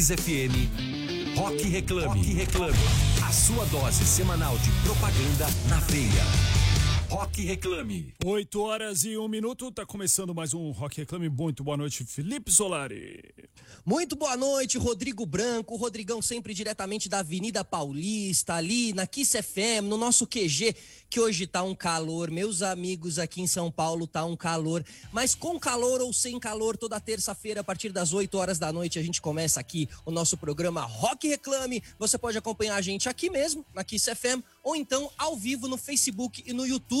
Kiss FM. Rock Reclame. Rock Reclame. A sua dose semanal de propaganda na veia. Rock Reclame. 8 horas e um minuto, tá começando mais um Rock Reclame. Muito boa noite, Felipe Solari. Muito boa noite, Rodrigo Branco. Rodrigão sempre diretamente da Avenida Paulista, ali na Kiss FM, no nosso QG, que hoje tá um calor. Meus amigos aqui em São Paulo tá um calor. Mas com calor ou sem calor, toda terça-feira, a partir das 8 horas da noite, a gente começa aqui o nosso programa Rock Reclame. Você pode acompanhar a gente aqui mesmo, na Kiss FM, ou então ao vivo no Facebook e no YouTube.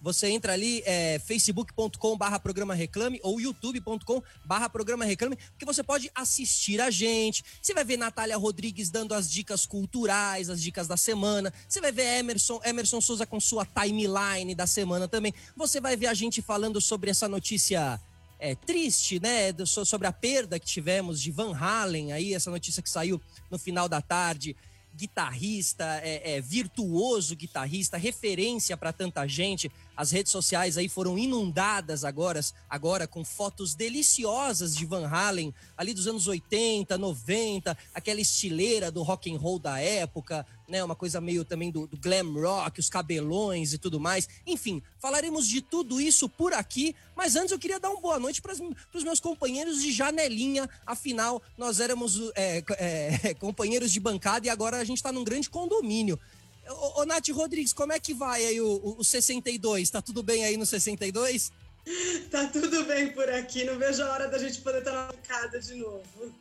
Você entra ali, é, facebook.com barra programa reclame ou youtube.com barra programa reclame, porque você pode assistir a gente. Você vai ver Natália Rodrigues dando as dicas culturais, as dicas da semana. Você vai ver Emerson, Emerson Souza com sua timeline da semana também. Você vai ver a gente falando sobre essa notícia é, triste, né? Sobre a perda que tivemos de Van Halen, aí, essa notícia que saiu no final da tarde guitarrista, é, é, virtuoso guitarrista, referência para tanta gente. As redes sociais aí foram inundadas agora, agora com fotos deliciosas de Van Halen, ali dos anos 80, 90, aquela estileira do rock and roll da época, né? Uma coisa meio também do, do glam rock, os cabelões e tudo mais. Enfim, falaremos de tudo isso por aqui, mas antes eu queria dar uma boa noite para os meus companheiros de janelinha. Afinal, nós éramos é, é, companheiros de bancada e agora a gente está num grande condomínio. Ô, ô, Nath Rodrigues, como é que vai aí o, o 62? Tá tudo bem aí no 62? Tá tudo bem por aqui, não vejo a hora da gente poder estar na bancada de novo.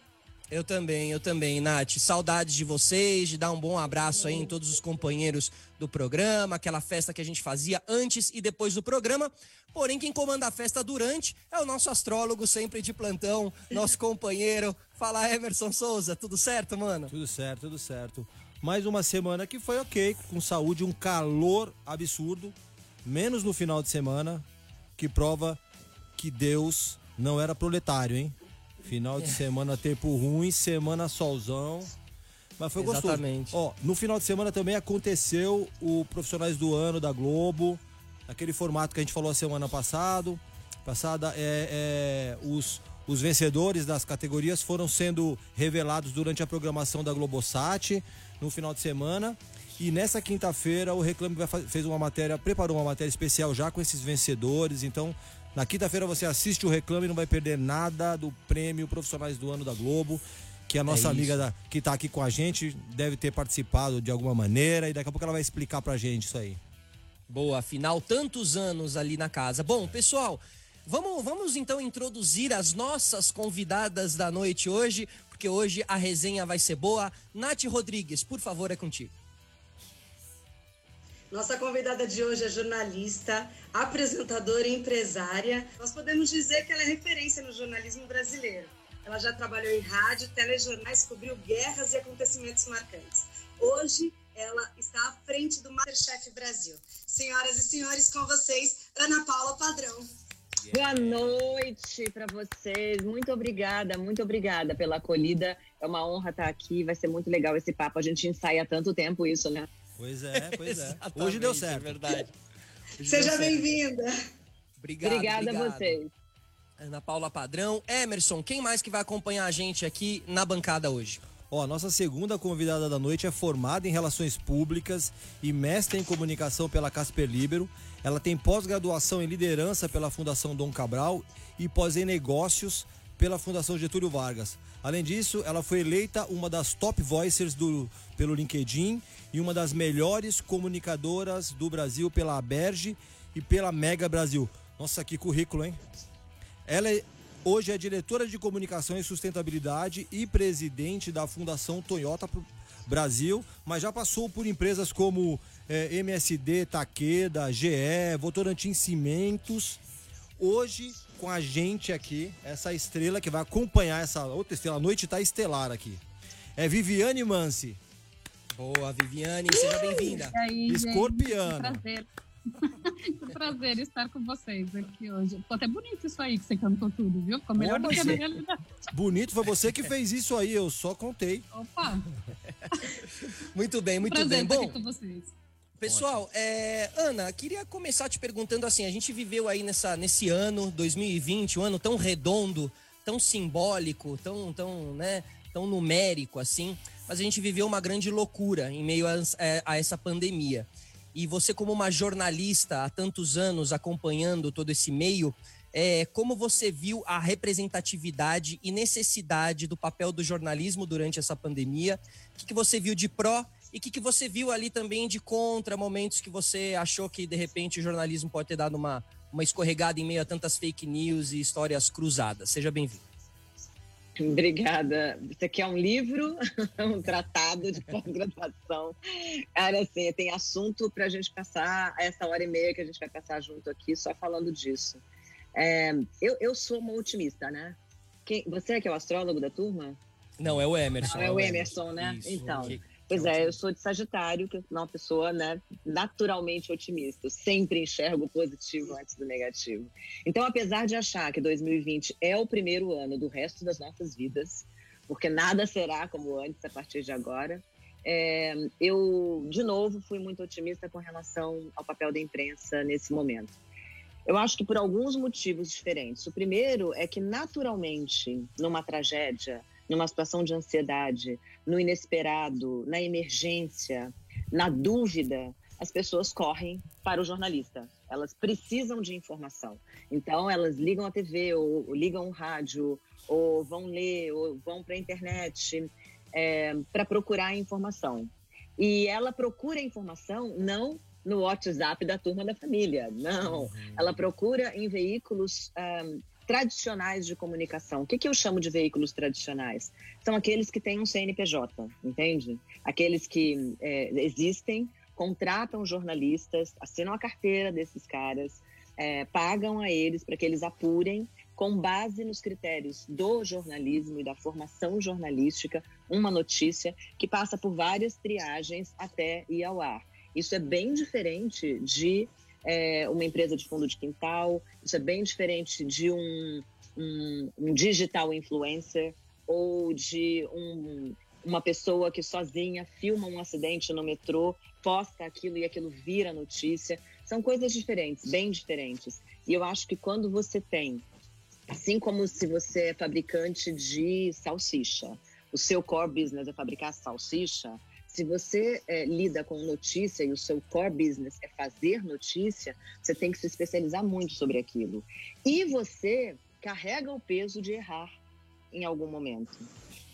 Eu também, eu também, Nath. Saudades de vocês, de dar um bom abraço aí em todos os companheiros do programa, aquela festa que a gente fazia antes e depois do programa. Porém, quem comanda a festa durante é o nosso astrólogo, sempre de plantão, nosso companheiro. Fala, Emerson Souza, tudo certo, mano? Tudo certo, tudo certo. Mais uma semana que foi ok, com saúde, um calor absurdo, menos no final de semana, que prova que Deus não era proletário, hein? Final de semana tempo ruim, semana solzão. Mas foi gostoso. Exatamente. Ó, no final de semana também aconteceu o Profissionais do Ano da Globo, aquele formato que a gente falou a semana passado. Passada, é, é os, os vencedores das categorias foram sendo revelados durante a programação da Globosat no final de semana. E nessa quinta-feira o Reclame fez uma matéria, preparou uma matéria especial já com esses vencedores. Então, na quinta-feira você assiste o Reclame e não vai perder nada do prêmio Profissionais do Ano da Globo. Que a nossa é amiga da, que está aqui com a gente deve ter participado de alguma maneira e daqui a pouco ela vai explicar pra gente isso aí. Boa, afinal, tantos anos ali na casa. Bom, pessoal, vamos, vamos então introduzir as nossas convidadas da noite hoje, porque hoje a resenha vai ser boa. Nath Rodrigues, por favor, é contigo. Nossa convidada de hoje é jornalista, apresentadora e empresária. Nós podemos dizer que ela é referência no jornalismo brasileiro. Ela já trabalhou em rádio, telejornais, cobriu guerras e acontecimentos marcantes. Hoje, ela está à frente do Masterchef Brasil. Senhoras e senhores, com vocês, Ana Paula Padrão. Boa noite para vocês. Muito obrigada, muito obrigada pela acolhida. É uma honra estar aqui. Vai ser muito legal esse papo. A gente ensaia há tanto tempo isso, né? Pois é, pois é. Hoje deu certo. É verdade. Hoje Seja bem-vinda. Obrigado, obrigada obrigado. a vocês. Ana Paula Padrão, Emerson, quem mais que vai acompanhar a gente aqui na bancada hoje? Ó, nossa segunda convidada da noite é formada em Relações Públicas e mestre em Comunicação pela Casper Libero. Ela tem pós-graduação em Liderança pela Fundação Dom Cabral e pós em Negócios pela Fundação Getúlio Vargas. Além disso, ela foi eleita uma das top voicers do, pelo LinkedIn e uma das melhores comunicadoras do Brasil pela Aberge e pela Mega Brasil. Nossa, que currículo, hein? Ela é, hoje é diretora de comunicação e sustentabilidade e presidente da Fundação Toyota Brasil, mas já passou por empresas como é, MSD, Taqueda, GE, Votorantim Cimentos. Hoje, com a gente aqui, essa estrela que vai acompanhar essa outra estrela, a noite está estelar aqui. É Viviane Mansi. Boa, Viviane, seja bem-vinda. E. Gente, que prazer. que prazer estar com vocês aqui hoje. Ficou até bonito isso aí que você cantou tudo, viu? Ficou melhor do que a realidade. Bonito, foi você que fez isso aí, eu só contei. Opa, Muito bem, muito prazer bem. estar Bom, aqui com vocês. Pessoal, é, Ana, queria começar te perguntando assim: a gente viveu aí nessa, nesse ano, 2020, um ano tão redondo, tão simbólico, tão, tão, né, tão numérico assim, mas a gente viveu uma grande loucura em meio a, é, a essa pandemia. E você, como uma jornalista há tantos anos acompanhando todo esse meio, é, como você viu a representatividade e necessidade do papel do jornalismo durante essa pandemia? O que, que você viu de pró e o que, que você viu ali também de contra, momentos que você achou que de repente o jornalismo pode ter dado uma, uma escorregada em meio a tantas fake news e histórias cruzadas? Seja bem-vindo. Obrigada. Você quer um livro, um tratado de pós-graduação? Cara, assim, tem assunto para a gente passar essa hora e meia que a gente vai passar junto aqui só falando disso. É, eu, eu sou uma otimista, né? Quem, você é que é o astrólogo da turma? Não, é o Emerson. Não, é o Emerson, né? Isso, então. Que, pois é, eu sou de Sagitário, que é uma pessoa, né, naturalmente otimista. Eu sempre enxergo o positivo antes do negativo. Então, apesar de achar que 2020 é o primeiro ano do resto das nossas vidas, porque nada será como antes a partir de agora, é, eu, de novo, fui muito otimista com relação ao papel da imprensa nesse momento. Eu acho que por alguns motivos diferentes. O primeiro é que, naturalmente, numa tragédia, numa situação de ansiedade, no inesperado, na emergência, na dúvida, as pessoas correm para o jornalista. Elas precisam de informação. Então, elas ligam a TV, ou, ou ligam o rádio, ou vão ler, ou vão para a internet é, para procurar informação. E ela procura informação não no WhatsApp da turma da família. Não, uhum. ela procura em veículos um, tradicionais de comunicação. O que, que eu chamo de veículos tradicionais? São aqueles que têm um CNPJ, entende? Aqueles que é, existem, contratam jornalistas, assinam a carteira desses caras, é, pagam a eles para que eles apurem com base nos critérios do jornalismo e da formação jornalística, uma notícia que passa por várias triagens até ir ao ar. Isso é bem diferente de é, uma empresa de fundo de quintal, isso é bem diferente de um, um, um digital influencer ou de um, uma pessoa que sozinha filma um acidente no metrô, posta aquilo e aquilo vira notícia. São coisas diferentes, bem diferentes. E eu acho que quando você tem, assim como se você é fabricante de salsicha, o seu core business é fabricar salsicha, se você é, lida com notícia e o seu core business é fazer notícia, você tem que se especializar muito sobre aquilo. E você carrega o peso de errar em algum momento.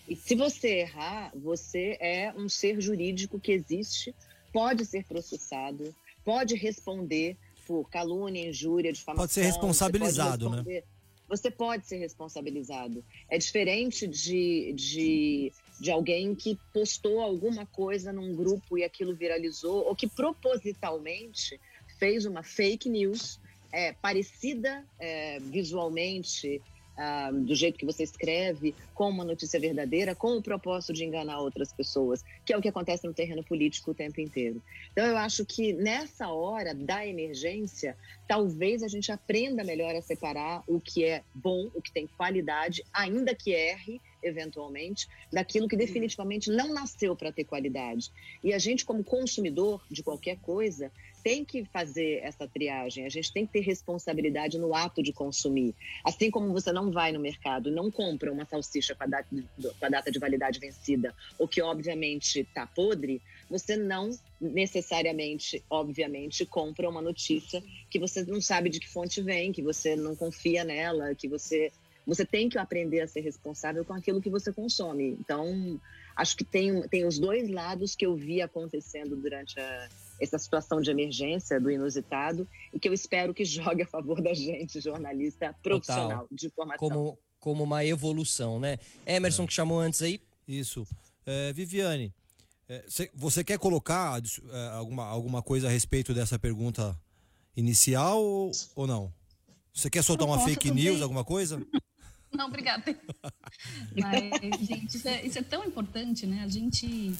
E se você errar, você é um ser jurídico que existe, pode ser processado, pode responder por calúnia, injúria, difamação. Pode ser responsabilizado, pode né? Você pode ser responsabilizado. É diferente de, de de alguém que postou alguma coisa num grupo e aquilo viralizou, ou que propositalmente fez uma fake news é, parecida é, visualmente ah, do jeito que você escreve, com uma notícia verdadeira, com o propósito de enganar outras pessoas, que é o que acontece no terreno político o tempo inteiro. Então, eu acho que nessa hora da emergência, talvez a gente aprenda melhor a separar o que é bom, o que tem qualidade, ainda que erre, eventualmente, daquilo que definitivamente não nasceu para ter qualidade. E a gente, como consumidor de qualquer coisa, tem que fazer essa triagem, a gente tem que ter responsabilidade no ato de consumir. Assim como você não vai no mercado não compra uma salsicha com a data de, com a data de validade vencida, ou que obviamente está podre, você não necessariamente, obviamente, compra uma notícia que você não sabe de que fonte vem, que você não confia nela, que você você tem que aprender a ser responsável com aquilo que você consome. Então, acho que tem, tem os dois lados que eu vi acontecendo durante a, essa situação de emergência do inusitado e que eu espero que jogue a favor da gente, jornalista profissional Total. de formação. Como, como uma evolução, né? Emerson, é. que chamou antes aí. Isso. É, Viviane, é, você quer colocar é, alguma, alguma coisa a respeito dessa pergunta inicial ou, ou não? Você quer soltar uma fake também. news, alguma coisa? Não, obrigada. Mas, gente, isso é, isso é, tão importante, né? A gente,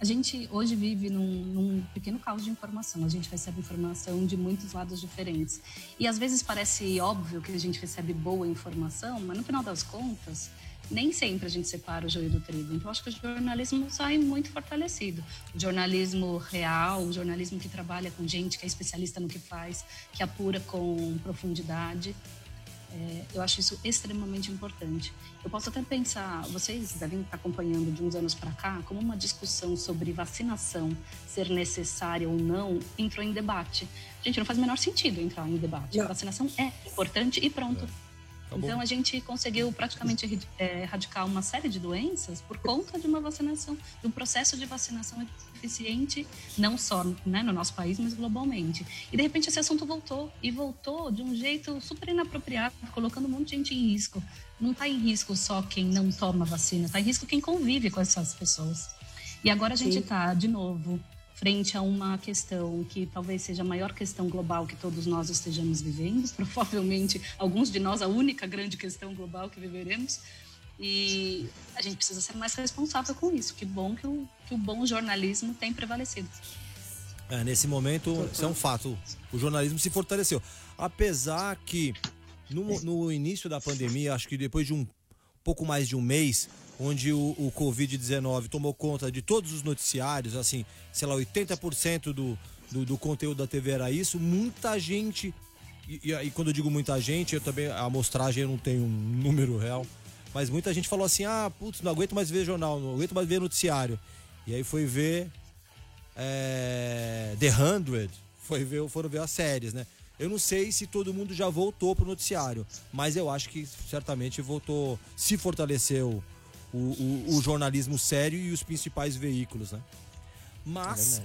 a gente hoje vive num, num, pequeno caos de informação. A gente recebe informação de muitos lados diferentes. E às vezes parece óbvio que a gente recebe boa informação, mas no final das contas, nem sempre a gente separa o joio do trigo. Então, acho que o jornalismo sai muito fortalecido. O jornalismo real, o jornalismo que trabalha com gente que é especialista no que faz, que apura com profundidade. É, eu acho isso extremamente importante. Eu posso até pensar, vocês devem estar acompanhando de uns anos para cá, como uma discussão sobre vacinação ser necessária ou não entrou em debate. Gente, não faz o menor sentido entrar em debate. Não. A vacinação é importante e pronto. É. Tá então a gente conseguiu praticamente é, erradicar uma série de doenças por conta de uma vacinação, de um processo de vacinação eficiente, não só né, no nosso país, mas globalmente. E de repente esse assunto voltou e voltou de um jeito super inapropriado, colocando um monte de gente em risco. Não está em risco só quem não toma vacina, está em risco quem convive com essas pessoas. E agora a gente está, de novo, frente a uma questão que talvez seja a maior questão global que todos nós estejamos vivendo, provavelmente alguns de nós a única grande questão global que viveremos. E a gente precisa ser mais responsável com isso. Que bom que o, que o bom jornalismo tem prevalecido. É, nesse momento, isso é um fato. O jornalismo se fortaleceu. Apesar que no, no início da pandemia, acho que depois de um pouco mais de um mês, onde o, o Covid-19 tomou conta de todos os noticiários, assim, sei lá, 80% do, do, do, conteúdo da TV era isso, muita gente. E, e, quando eu digo muita gente, eu também. A amostragem eu não tenho um número real. Mas muita gente falou assim: ah, putz, não aguento mais ver jornal, não aguento mais ver noticiário. E aí foi ver é, The Hundred, foi ver, foram ver as séries, né? Eu não sei se todo mundo já voltou pro noticiário, mas eu acho que certamente voltou, se fortaleceu o, o, o jornalismo sério e os principais veículos, né? Mas.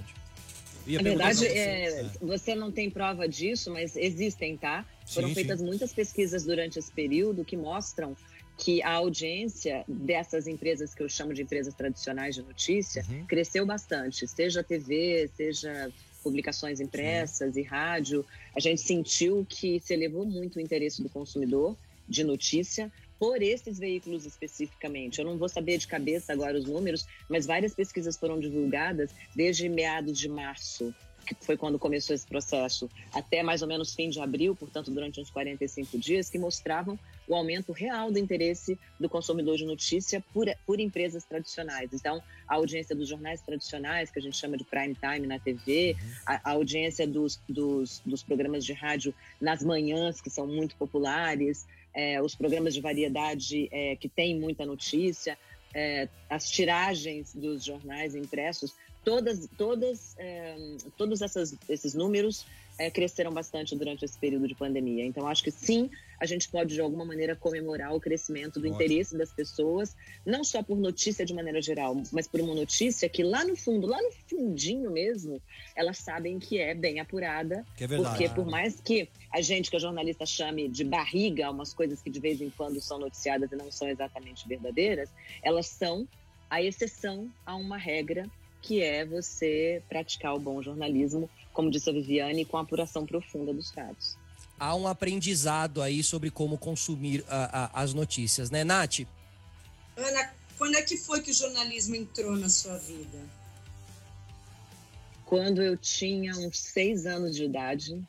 É Na verdade, é, é, você não tem prova disso, mas existem, tá? Foram sim, feitas sim. muitas pesquisas durante esse período que mostram que a audiência dessas empresas que eu chamo de empresas tradicionais de notícia uhum. cresceu bastante, seja TV, seja publicações impressas Sim. e rádio. A gente sentiu que se elevou muito o interesse do consumidor de notícia por esses veículos especificamente. Eu não vou saber de cabeça agora os números, mas várias pesquisas foram divulgadas desde meados de março, que foi quando começou esse processo, até mais ou menos fim de abril, portanto, durante uns 45 dias, que mostravam o aumento real do interesse do consumidor de notícia por, por empresas tradicionais. Então, a audiência dos jornais tradicionais, que a gente chama de prime time na TV, a, a audiência dos, dos, dos programas de rádio nas manhãs, que são muito populares, é, os programas de variedade é, que têm muita notícia, é, as tiragens dos jornais impressos, todas, todas, é, todos essas, esses números é, cresceram bastante durante esse período de pandemia. Então, acho que sim, a gente pode de alguma maneira comemorar o crescimento do interesse das pessoas, não só por notícia de maneira geral, mas por uma notícia que lá no fundo, lá no fundinho mesmo, elas sabem que é bem apurada. Que é verdade. Porque por mais que a gente, que é jornalista, chame de barriga umas coisas que de vez em quando são noticiadas e não são exatamente verdadeiras, elas são a exceção a uma regra que é você praticar o bom jornalismo, como disse a Viviane, com apuração profunda dos fatos há um aprendizado aí sobre como consumir a, a, as notícias, né, Nath? Ana, quando é que foi que o jornalismo entrou na sua vida? Quando eu tinha uns seis anos de idade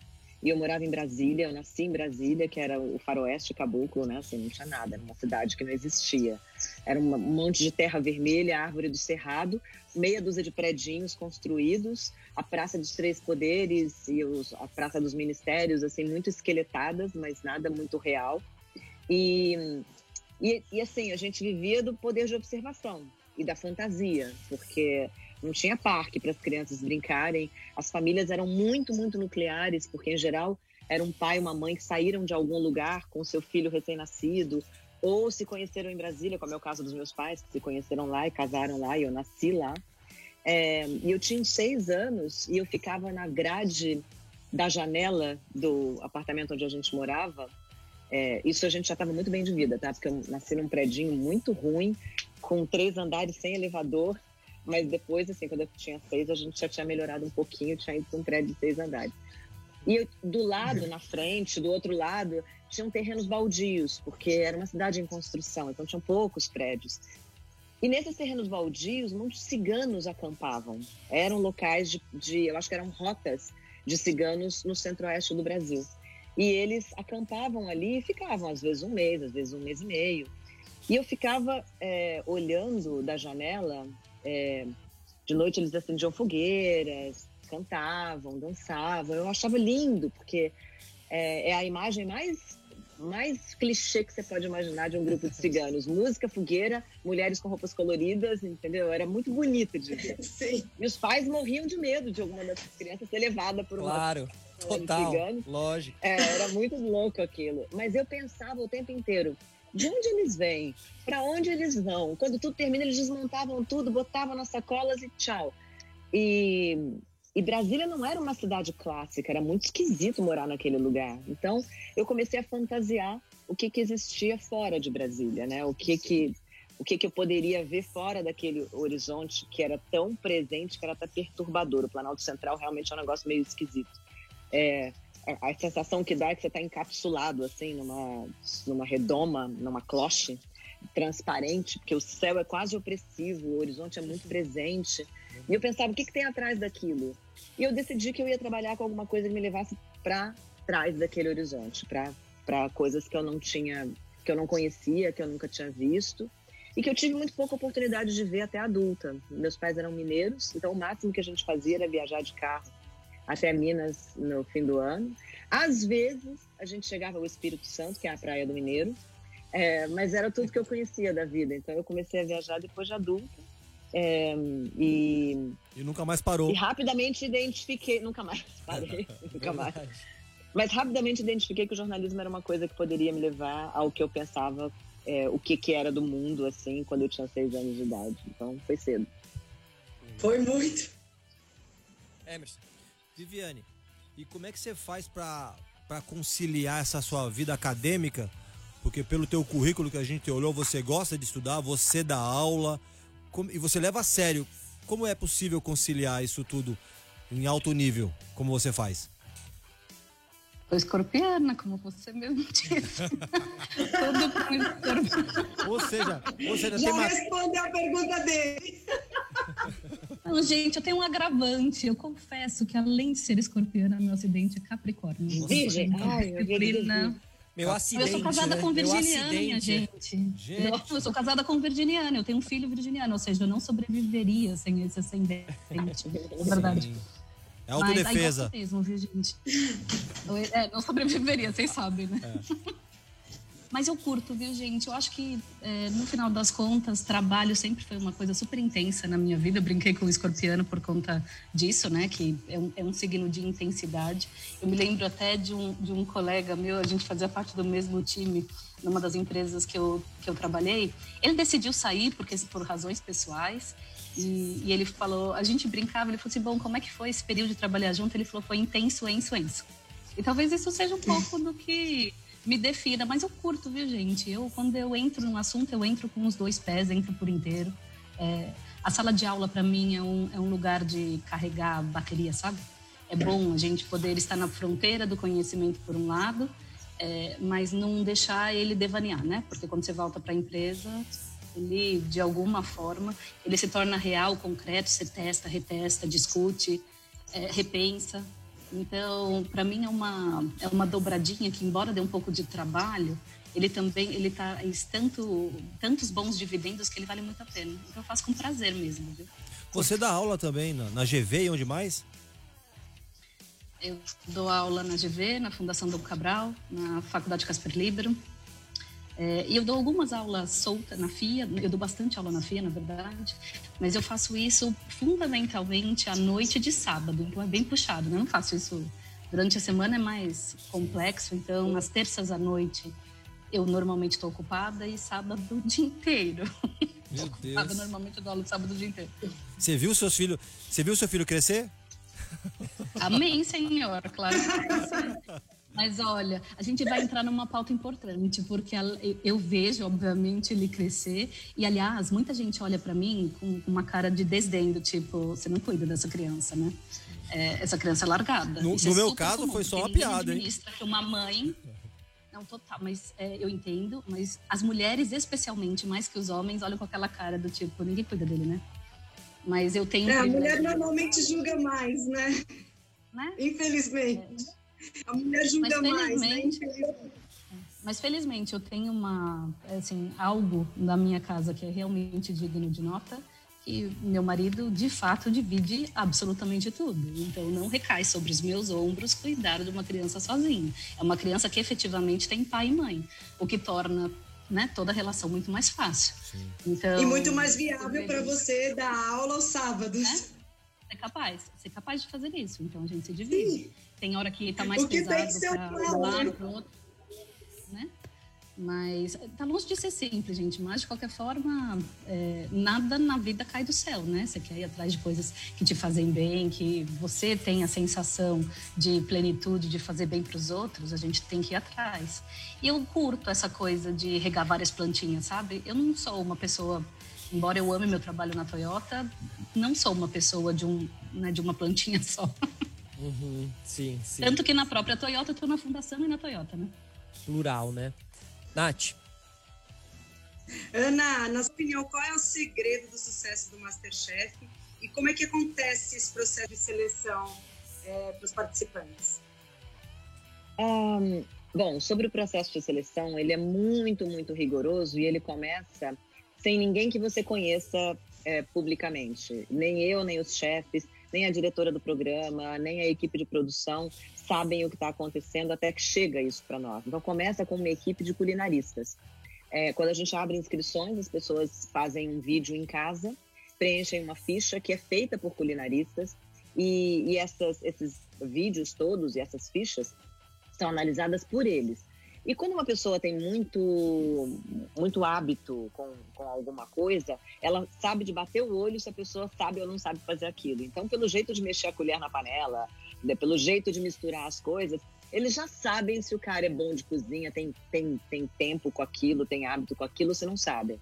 e eu morava em Brasília, eu nasci em Brasília, que era o faroeste caboclo, né? Assim, não tinha nada, era uma cidade que não existia. Era um monte de terra vermelha, árvore do cerrado, meia dúzia de predinhos construídos, a Praça dos Três Poderes e os, a Praça dos Ministérios, assim, muito esqueletadas, mas nada muito real. E, e, e assim, a gente vivia do poder de observação e da fantasia, porque não tinha parque para as crianças brincarem. As famílias eram muito, muito nucleares, porque em geral era um pai e uma mãe que saíram de algum lugar com seu filho recém-nascido, ou se conheceram em Brasília, como é o caso dos meus pais, que se conheceram lá e casaram lá, e eu nasci lá. É, e eu tinha seis anos e eu ficava na grade da janela do apartamento onde a gente morava. É, isso a gente já estava muito bem de vida, tá? Porque eu nasci num predinho muito ruim, com três andares sem elevador mas depois, assim, quando eu tinha seis, a gente já tinha melhorado um pouquinho, tinha ido para um prédio de seis andares. E eu, do lado, na frente, do outro lado, tinham terrenos baldios, porque era uma cidade em construção, então tinham poucos prédios. E nesses terrenos baldios, muitos ciganos acampavam. Eram locais de, de eu acho que eram rotas de ciganos no centro-oeste do Brasil. E eles acampavam ali e ficavam, às vezes um mês, às vezes um mês e meio. E eu ficava é, olhando da janela é, de noite eles acendiam fogueiras, cantavam, dançavam. Eu achava lindo, porque é, é, a imagem mais, mais clichê que você pode imaginar de um grupo de ciganos. Música, fogueira, mulheres com roupas coloridas, entendeu? Era muito bonito de ver. Sim. E os pais morriam de medo de alguma dessas crianças ser levada por uma Claro, total, cigano. lógico. É, era muito louco aquilo. Mas eu pensava o tempo inteiro, de onde eles vêm? Para onde eles vão? Quando tudo termina, eles desmontavam tudo, botavam nas sacolas e tchau. E, e Brasília não era uma cidade clássica, era muito esquisito morar naquele lugar. Então, eu comecei a fantasiar o que, que existia fora de Brasília, né? O que que o que, que eu poderia ver fora daquele horizonte que era tão presente, que era até perturbador. O Planalto Central realmente é um negócio meio esquisito. É, a, sensação que dá é que você está encapsulado, assim, numa, numa redoma, numa cloche transparente, porque o céu é quase opressivo, o horizonte é muito presente. E eu pensava, o que, que tem atrás daquilo? E eu decidi que eu ia trabalhar com alguma coisa que me levasse para trás daquele horizonte, para coisas que eu não tinha, que eu não conhecia, que eu nunca tinha visto e que eu tive muito pouca oportunidade de ver até adulta. Meus pais eram mineiros, então o máximo que a gente fazia era viajar de carro até Minas no fim do ano. Às vezes a gente chegava ao Espírito Santo, que é a praia do Mineiro, é, mas era tudo que eu conhecia da vida. Então eu comecei a viajar depois de adulta. É, e, E nunca mais parou. e rapidamente identifiquei, nunca mais parei, nunca mais. Mas rapidamente identifiquei que o jornalismo era uma coisa que poderia me levar ao que eu pensava, é, o que, que era do mundo, assim, quando eu tinha seis anos de idade. Então foi cedo. Foi muito. Emerson. Viviane, e como é que você faz para conciliar essa sua vida acadêmica? Porque pelo teu currículo que a gente olhou, você gosta de estudar, você dá aula como- e você leva a sério. Como é possível conciliar isso tudo em alto nível, como você faz? Sou escorpiana, como você mesmo disse. Tudo com escorpião. Ou seja, ou seja Já tem uma... respondeu a pergunta dele. Não, gente, eu tenho um agravante. Eu confesso que além de ser escorpiana, meu acidente é capricórnio. Virgem? Disciplina. Meu acidente, Eu sou casada né? com virginiana, gente. Gente. Eu, eu sou casada com virginiana, eu tenho um filho virginiano, ou seja, eu não sobreviveria sem esse ascendente. É verdade. É Mas aí autodefesa. mesmo, viu, gente? Eu- É, não sobreviveria, vocês sabem, né? Mas eu curto, viu, gente? Eu acho que, é, no final das contas, trabalho sempre foi uma coisa super intensa na minha vida. Eu brinquei com o escorpiano por conta disso, né? Que é um, é um signo de intensidade. Eu me lembro até de um, de um colega meu, a gente fazia parte do mesmo time numa das empresas que eu, que eu trabalhei. Ele decidiu sair porque por razões pessoais. E, e ele falou, a gente brincava, ele falou assim, bom, como é que foi esse período de trabalhar junto? Ele falou, foi intenso, enso, enso. E talvez isso seja um pouco do que me defina, mas eu curto, viu, gente? Eu, quando eu entro num assunto, eu entro com os dois pés, entro por inteiro. É, a sala de aula, para mim, é um, é um lugar de carregar bateria, sabe? É bom a gente poder estar na fronteira do conhecimento, por um lado, é, mas não deixar ele devanear, né? Porque quando você volta para a empresa, ele, de alguma forma, ele se torna real, concreto, você testa, retesta, discute, é, repensa. Então, para mim é uma é uma dobradinha que embora dê um pouco de trabalho, ele também ele traz tanto tantos bons dividendos que ele vale muito a pena. Então eu faço com prazer mesmo, viu? Você dá aula também na, na GV e onde mais? Eu dou aula na GV, na Fundação Dom Cabral, na Faculdade Casper Libero. É, e eu dou algumas aulas soltas na FIA, eu dou bastante aula na FIA, na verdade, mas eu faço isso fundamentalmente à noite de sábado, então é bem puxado, né? Eu não faço isso durante a semana, é mais complexo, então nas terças à noite eu normalmente estou ocupada e sábado o dia inteiro. Meu Ocupada, Deus. normalmente eu dou aula sábado o dia inteiro. Você viu seus filhos? Você viu seu filho crescer? Amém, Senhor, claro. Mas olha, a gente vai entrar numa pauta importante, porque eu- vejo, obviamente, ele crescer. E, aliás, muita gente olha para mim com uma cara de desdém, do tipo, você não cuida dessa criança, né? É, essa criança é largada. No- no é meu caso, comum, foi só uma piada, hein? Uma mãe. Não, total, mas é, eu entendo. Mas as mulheres, especialmente, mais que os homens, olham com aquela cara do tipo, ninguém cuida dele, né? Mas eu tenho. É, a mulher normalmente julga mais, né? né? Infelizmente. A mulher julga Mas mais, né? felizmente- Infelizmente. Mas felizmente eu tenho uma assim algo na minha casa que é realmente digno de nota, que meu marido, de fato, divide absolutamente tudo. Então, não recai sobre os meus ombros cuidar de uma criança sozinha. É uma criança que efetivamente tem pai e mãe, o que torna né, toda a relação muito mais fácil. Então, e muito mais viável para você dar aula aos sábados. Né? Ser capaz, ser capaz de fazer isso. Então, a gente se divide. Sim. Tem hora que está mais o que pesado para um lado, para outro. Né? Mas tá longe de ser simples, gente. Mas, de qualquer forma, é, nada na vida cai do céu, né? Você quer ir atrás de coisas que te fazem bem, que você tem a sensação de plenitude, de fazer bem para os outros, a gente tem que ir atrás. E eu curto essa coisa de regar várias plantinhas, sabe? Eu não sou uma pessoa, embora eu ame meu trabalho na Toyota, não sou uma pessoa de, um, né, de uma plantinha só. Uhum, sim, sim. Tanto que na própria Toyota, eu tô na fundação e na Toyota, né? Plural, né? Nath. Ana, na sua opinião, qual é o segredo do sucesso do Masterchef e como é que acontece esse processo de seleção é, para os participantes? Um, bom, sobre o processo de seleção, ele é muito, muito rigoroso e ele começa sem ninguém que você conheça é, publicamente. Nem eu, nem os chefes, nem a diretora do programa, nem a equipe de produção sabem o que está acontecendo até que chega isso para nós. Então começa com uma equipe de culinaristas. É, quando a gente abre inscrições, as pessoas fazem um vídeo em casa, preenchem uma ficha que é feita por culinaristas e, e essas, esses vídeos todos e essas fichas são analisadas por eles. E quando uma pessoa tem muito, muito hábito com, com alguma coisa, ela sabe de bater o olho se a pessoa sabe ou não sabe fazer aquilo. Então, pelo jeito de mexer a colher na panela, né, pelo jeito de misturar as coisas, eles já sabem se o cara é bom de cozinha, tem, tem, tem tempo com aquilo, tem hábito com aquilo, se não sabem.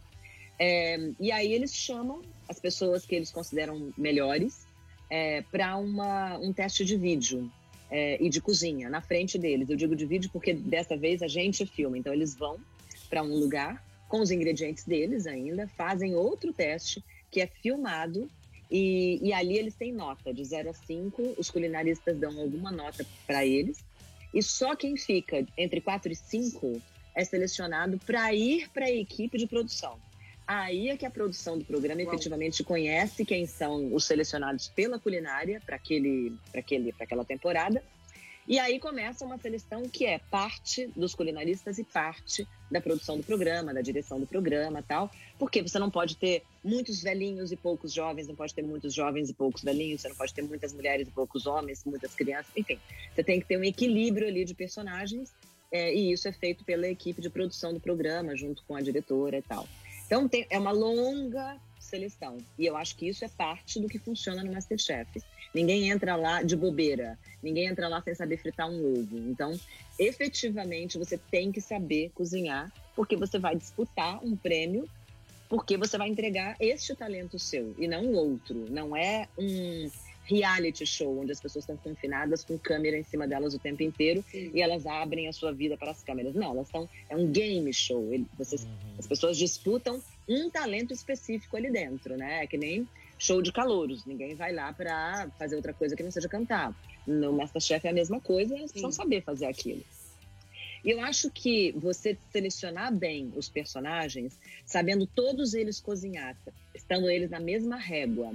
É, e aí eles chamam as pessoas que eles consideram melhores é, para um teste de vídeo é, e de cozinha na frente deles. Eu digo de vídeo porque dessa vez a gente filma, então eles vão para um lugar com os ingredientes deles ainda, fazem outro teste que é filmado e, e ali eles têm nota de 0 a 5, os culinaristas dão alguma nota para eles e só quem fica entre 4 e 5 é selecionado para ir para a equipe de produção. Aí é que a produção do programa efetivamente conhece quem são os selecionados pela culinária para aquele, aquele, aquela temporada. E aí começa uma seleção que é parte dos culinaristas e parte da produção do programa, da direção do programa tal. Porque você não pode ter muitos velhinhos e poucos jovens, não pode ter muitos jovens e poucos velhinhos, você não pode ter muitas mulheres e poucos homens, muitas crianças, enfim. Você tem que ter um equilíbrio ali de personagens é, e isso é feito pela equipe de produção do programa, junto com a diretora e tal. Então tem, é uma longa seleção. E eu acho que isso é parte do que funciona no Masterchef. Ninguém entra lá de bobeira, ninguém entra lá sem saber fritar um ovo. Então, efetivamente, você tem que saber cozinhar, porque você vai disputar um prêmio, porque você vai entregar este talento seu e não outro. Não é um reality show, onde as pessoas estão confinadas com câmera em cima delas o tempo inteiro Sim. e elas abrem a sua vida para as câmeras. Não, elas estão. É um game show. Ele, vocês, uhum. As pessoas disputam um talento específico ali dentro, né? É que nem show de calouros. Ninguém vai lá para fazer outra coisa que não seja cantar. No Masterchef é a mesma coisa, eles precisam saber fazer aquilo. E eu acho que você selecionar bem os personagens, sabendo todos eles cozinhar, estando eles na mesma régua,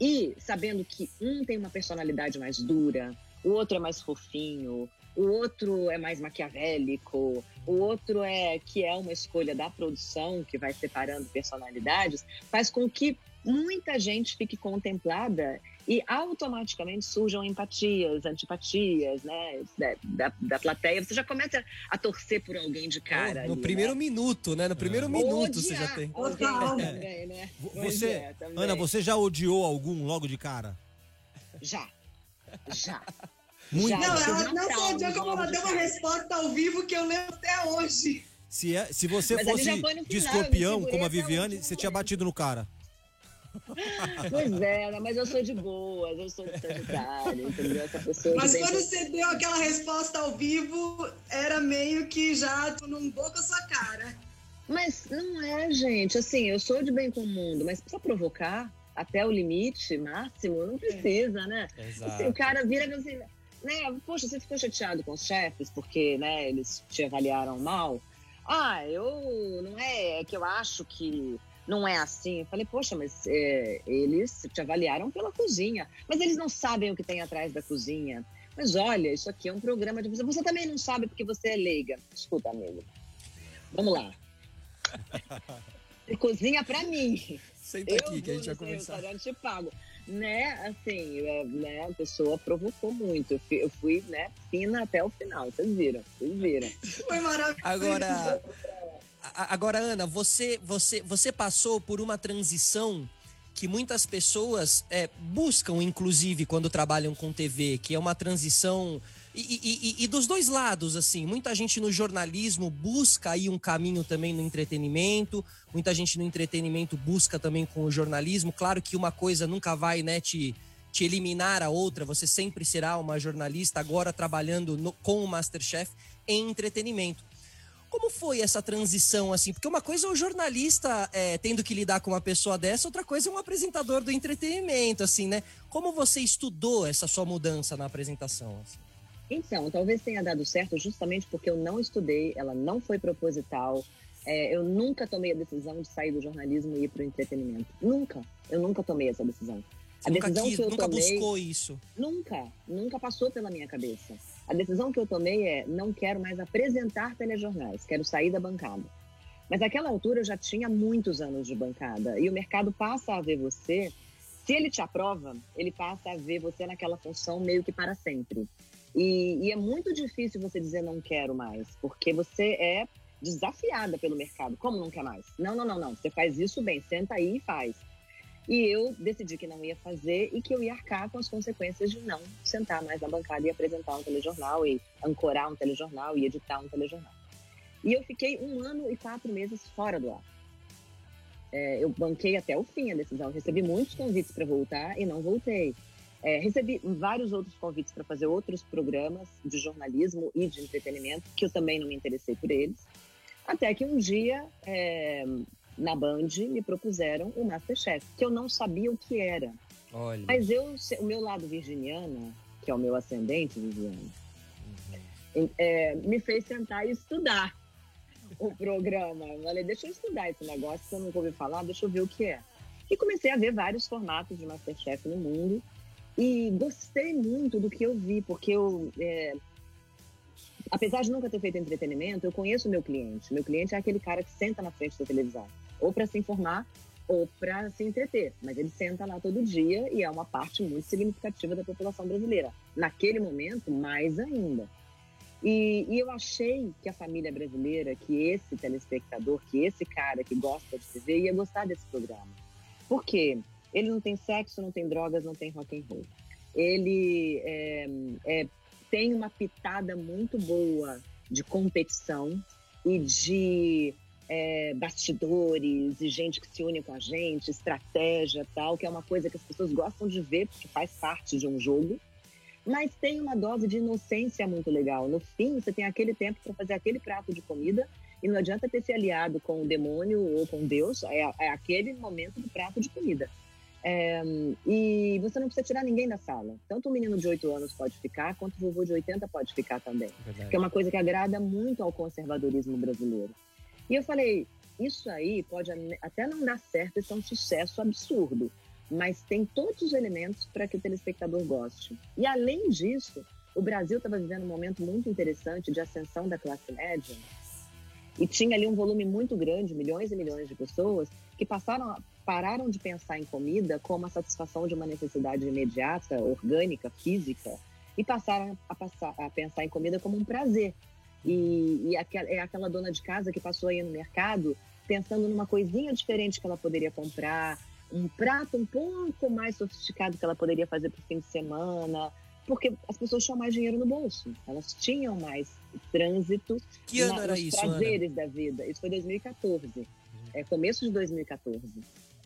e sabendo que um tem uma personalidade mais dura, o outro é mais fofinho, o outro é mais maquiavélico, o outro é que é uma escolha da produção que vai separando personalidades, faz com que muita gente fique contemplada e automaticamente surjam empatias, antipatias, né, da, da, da plateia. Você já começa a torcer por alguém de cara. no ali, primeiro né? minuto, né? No primeiro é. minuto você já tem. Total. É. Né? Você, é, Ana, você já odiou algum logo de cara? Já. Já. Muito. Já, não, ela não só odiou, como ela deu uma resposta ao vivo que eu lembro até hoje. Se, é, se você Mas fosse de escorpião, como a Viviane, você tinha batido no cara. Pois é, mas eu sou de boas, eu sou de Sagitário, entendeu? Essa pessoa mas quando você deu aquela resposta ao vivo, era meio que já tu não boca a sua cara. Mas não é, gente. Assim, eu sou de bem com o mundo, mas precisa provocar até o limite máximo, não precisa, né? Exato. Assim, o cara vira assim, né? Poxa, você ficou chateado com os chefes porque, né, eles te avaliaram mal? Ah, eu não é, é que eu acho que não é assim. Eu falei, poxa, mas é, eles te avaliaram pela cozinha, mas eles não sabem o que tem atrás da cozinha. Mas olha, isso aqui é um programa de você. Você também não sabe porque você é leiga. Escuta, amigo. Vamos lá. cozinha para mim. Senta eu aqui que a gente vai conversar. Restaurante pago. Né, assim, é, né, a pessoa provocou muito. Eu fui, eu fui, né, fina até o final. Vocês viram, vocês viram. Foi maravilhoso. Agora, agora Ana, você, você, você passou por uma transição que muitas pessoas é, buscam, inclusive, quando trabalham com TV, que é uma transição e, e, e, dos dois lados, assim, muita gente no jornalismo busca aí um caminho também no entretenimento, muita gente no entretenimento busca também com o jornalismo. Claro que uma coisa nunca vai, né, te, te eliminar a outra, você sempre será uma jornalista, agora trabalhando no, com o Masterchef em entretenimento. Como foi essa transição, assim? Porque uma coisa é o jornalista é, tendo que lidar com uma pessoa dessa, outra coisa é um apresentador do entretenimento, assim, né? Como você estudou essa sua mudança na apresentação? Assim? Então, talvez tenha dado certo justamente porque eu não estudei, ela não foi proposital. É, eu nunca tomei a decisão de sair do jornalismo e ir para o entretenimento. Nunca. Eu nunca tomei essa decisão. Você a nunca decisão quis, que eu nunca tomei, buscou isso? Nunca. Nunca passou pela minha cabeça. A decisão que eu tomei é: não quero mais apresentar telejornais, quero sair da bancada. Mas naquela altura eu já tinha muitos anos de bancada e o mercado passa a ver você. Se ele te aprova, ele passa a ver você naquela função meio que para sempre. E, e, é muito difícil você dizer não quero mais, porque você é desafiada pelo mercado. Como não quer mais? Não, não, não, não. Você faz isso bem, senta aí e faz. E eu decidi que não ia fazer e que eu ia arcar com as consequências de não sentar mais na bancada e apresentar um telejornal, e ancorar um telejornal, e editar um telejornal. E eu fiquei um ano e quatro meses fora do ar. É, eu banquei até o fim a decisão. recebi muitos convites para voltar e não voltei. É, recebi vários outros convites para fazer outros programas de jornalismo e de entretenimento, que eu também não me interessei por eles. Até que um dia, é, na Band, me propuseram o Masterchef, que eu não sabia o que era. Olha. Mas eu, o meu lado virginiana, que é o meu ascendente Viviana, uhum. é, me fez sentar e estudar o programa. Eu falei, deixa eu estudar esse negócio que eu nunca ouvi falar, deixa eu ver o que é. E comecei a ver vários formatos de Masterchef no mundo. E gostei muito do que eu vi, porque eu, é, apesar de nunca ter feito entretenimento, eu conheço o meu cliente. Meu cliente é aquele cara que senta na frente da televisão, ou para se informar, ou para se entreter. Mas ele senta lá todo dia e é uma parte muito significativa da população brasileira. Naquele momento, mais ainda. E, e, eu achei que a família brasileira, que esse telespectador, que esse cara que gosta de TV, ia gostar desse programa. Por quê? Ele não tem sexo, não tem drogas, não tem rock and roll. Ele é, é, tem uma pitada muito boa de competição e de é, bastidores e gente que se une com a gente, estratégia tal, que é uma coisa que as pessoas gostam de ver porque faz parte de um jogo. Mas tem uma dose de inocência muito legal. No fim, você tem aquele tempo para fazer aquele prato de comida e não adianta ter se aliado com o demônio ou com Deus, é, é aquele momento do prato de comida. É, e você não precisa tirar ninguém da sala. Tanto um menino de 8 anos pode ficar, quanto o vovô de 80 pode ficar também. Verdade. Que é uma coisa que agrada muito ao conservadorismo brasileiro. E eu falei, isso aí pode até não dar certo, isso é um sucesso absurdo. Mas tem todos os elementos para que o telespectador goste. E além disso, o Brasil estava vivendo um momento muito interessante de ascensão da classe média. E tinha ali um volume muito grande, milhões e milhões de pessoas, que passaram pararam de pensar em comida como a satisfação de uma necessidade imediata, orgânica, física, e passaram a, passar, a pensar em comida como um prazer. E, e aquela, é aquela dona de casa que passou aí no mercado pensando numa coisinha diferente que ela poderia comprar, um prato um pouco mais sofisticado que ela poderia fazer para o fim de semana, porque as pessoas tinham mais dinheiro no bolso, elas tinham mais trânsito que ano na, era isso, prazeres Ana? da vida. Isso foi 2014, é começo de 2014.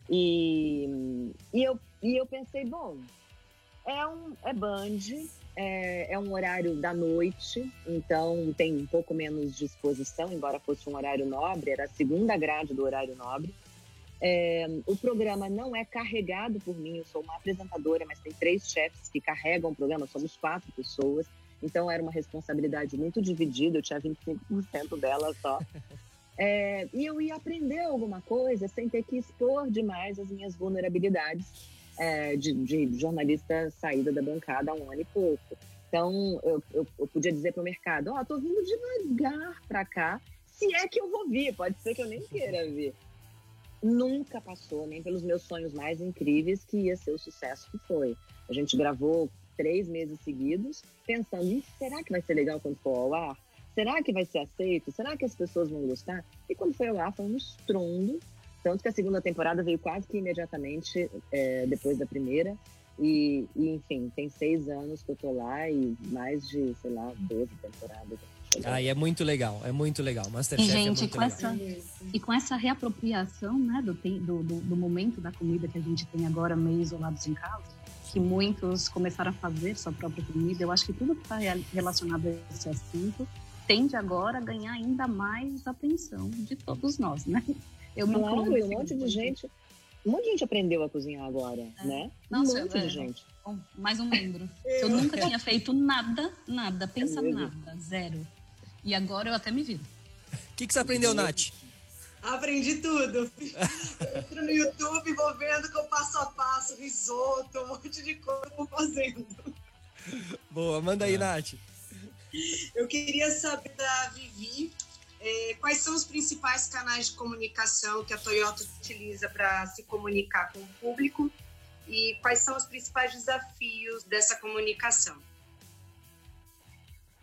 E, e, eu, e eu pensei, bom, é, um, é Band, é, é um horário da noite, então tem um pouco menos de exposição, embora fosse um horário nobre, era a segunda grade do horário nobre. É, o programa não é carregado por mim, eu sou uma apresentadora, mas tem três chefes que carregam o programa, somos quatro pessoas, então era uma responsabilidade muito dividida, eu tinha 25% dela só. É, e eu ia aprender alguma coisa sem ter que expor demais as minhas vulnerabilidades é, de, de, jornalista saída da bancada há um ano e pouco. Então, eu, eu, eu podia dizer para o mercado: Ó, oh, tô vindo devagar para cá, se é que eu vou vir, pode ser que eu nem queira vir. Nunca passou, nem pelos meus sonhos mais incríveis, que ia ser o sucesso que foi. A gente gravou três meses seguidos, pensando: será que vai ser legal quando for ao ar? Será que vai ser aceito? Será que as pessoas vão gostar? E quando foi ao ar, foi um estrondo. Tanto que a segunda temporada veio quase que imediatamente é, depois da primeira. E, e, enfim, tem seis anos que eu tô lá e mais de, sei lá, 12 temporadas. Ah, e é muito legal, é muito legal. Masterchef e, gente, é muito com legal. Essa, e com essa reapropriação né, do, do, do, do, momento da comida que a gente tem agora, meio isolados em casa, que muitos começaram a fazer sua própria comida, eu acho que tudo que está relacionado a esse assunto tende agora a ganhar ainda mais atenção de todos nós, né? Eu me claro, um monte de gente um monte de gente aprendeu a cozinhar agora, é. né? Nossa, um monte eu, de gente. Bom, mais um membro. Eu nunca tinha feito nada, nada, pensa é nada, zero. E agora eu até me viro. O que, que você aprendeu, Nath? Aprendi tudo. Entro no YouTube, vou vendo com passo a passo, risoto, um monte de coisa vou fazendo. Boa, manda aí, é. Nath. Eu queria saber da Vivi é, quais são os principais canais de comunicação que a Toyota utiliza para se comunicar com o público e quais são os principais desafios dessa comunicação?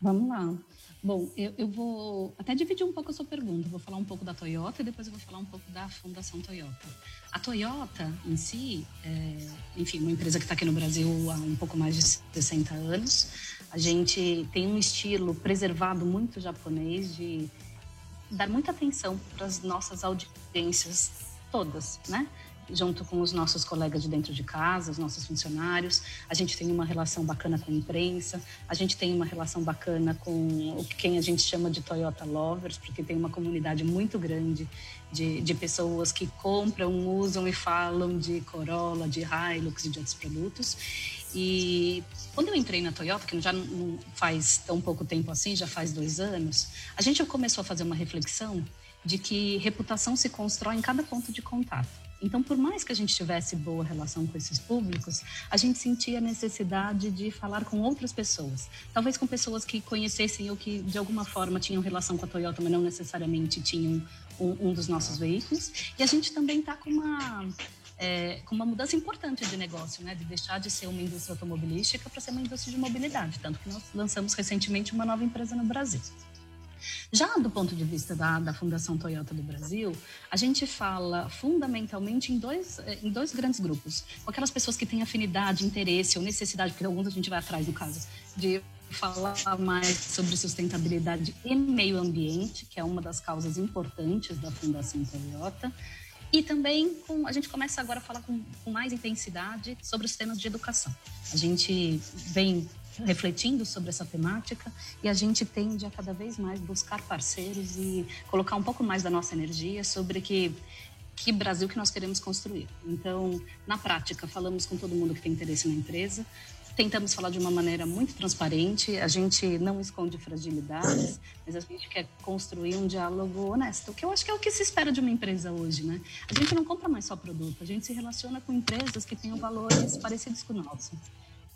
Vamos lá. Bom, eu, eu, vou até dividir um pouco a sua pergunta. Vou falar um pouco da Toyota e depois eu vou falar um pouco da Fundação Toyota. A Toyota em si, é, enfim, uma empresa que está aqui no Brasil há um pouco mais de 60 anos. A gente tem um estilo preservado muito japonês de dar muita atenção para as nossas audiências todas, né? Junto com os nossos colegas de dentro de casa, os nossos funcionários. A gente tem uma relação bacana com a imprensa, a gente tem uma relação bacana com quem a gente chama de Toyota Lovers, porque tem uma comunidade muito grande de, de pessoas que compram, usam e falam de Corolla, de Hilux e de outros produtos. E quando eu entrei na Toyota, que já não faz tão pouco tempo assim, já faz dois anos, a gente começou a fazer uma reflexão de que reputação se constrói em cada ponto de contato. Então, por mais que a gente tivesse boa relação com esses públicos, a gente sentia a necessidade de falar com outras pessoas. Talvez com pessoas que conhecessem ou que, de alguma forma, tinham relação com a Toyota, mas não necessariamente tinham um, um dos nossos veículos. E a gente também está com uma é, com uma mudança importante de negócio, né? De deixar de ser uma indústria automobilística para ser uma indústria de mobilidade. Tanto que nós lançamos recentemente uma nova empresa no Brasil. Já do ponto de vista da, da Fundação Toyota do Brasil, a gente fala fundamentalmente em dois, é, em dois grandes grupos. Aquelas pessoas que têm afinidade, interesse ou necessidade, porque alguns a gente vai atrás, no caso, de falar mais sobre sustentabilidade e meio ambiente, que é uma das causas importantes da Fundação Toyota. E também com, a gente começa agora a falar com, com mais intensidade sobre os temas de educação. A gente vem refletindo sobre essa temática e a gente tende a cada vez mais buscar parceiros e colocar um pouco mais da nossa energia sobre que que Brasil que nós queremos construir. Então, na prática, falamos com todo mundo que tem interesse na empresa, tentamos falar de uma maneira muito transparente, a gente não esconde fragilidades, mas a gente quer construir um diálogo honesto, que eu acho que é o que se espera de uma empresa hoje, né? A gente não compra mais só produto, a gente se relaciona com empresas que tenham valores parecidos com o nosso.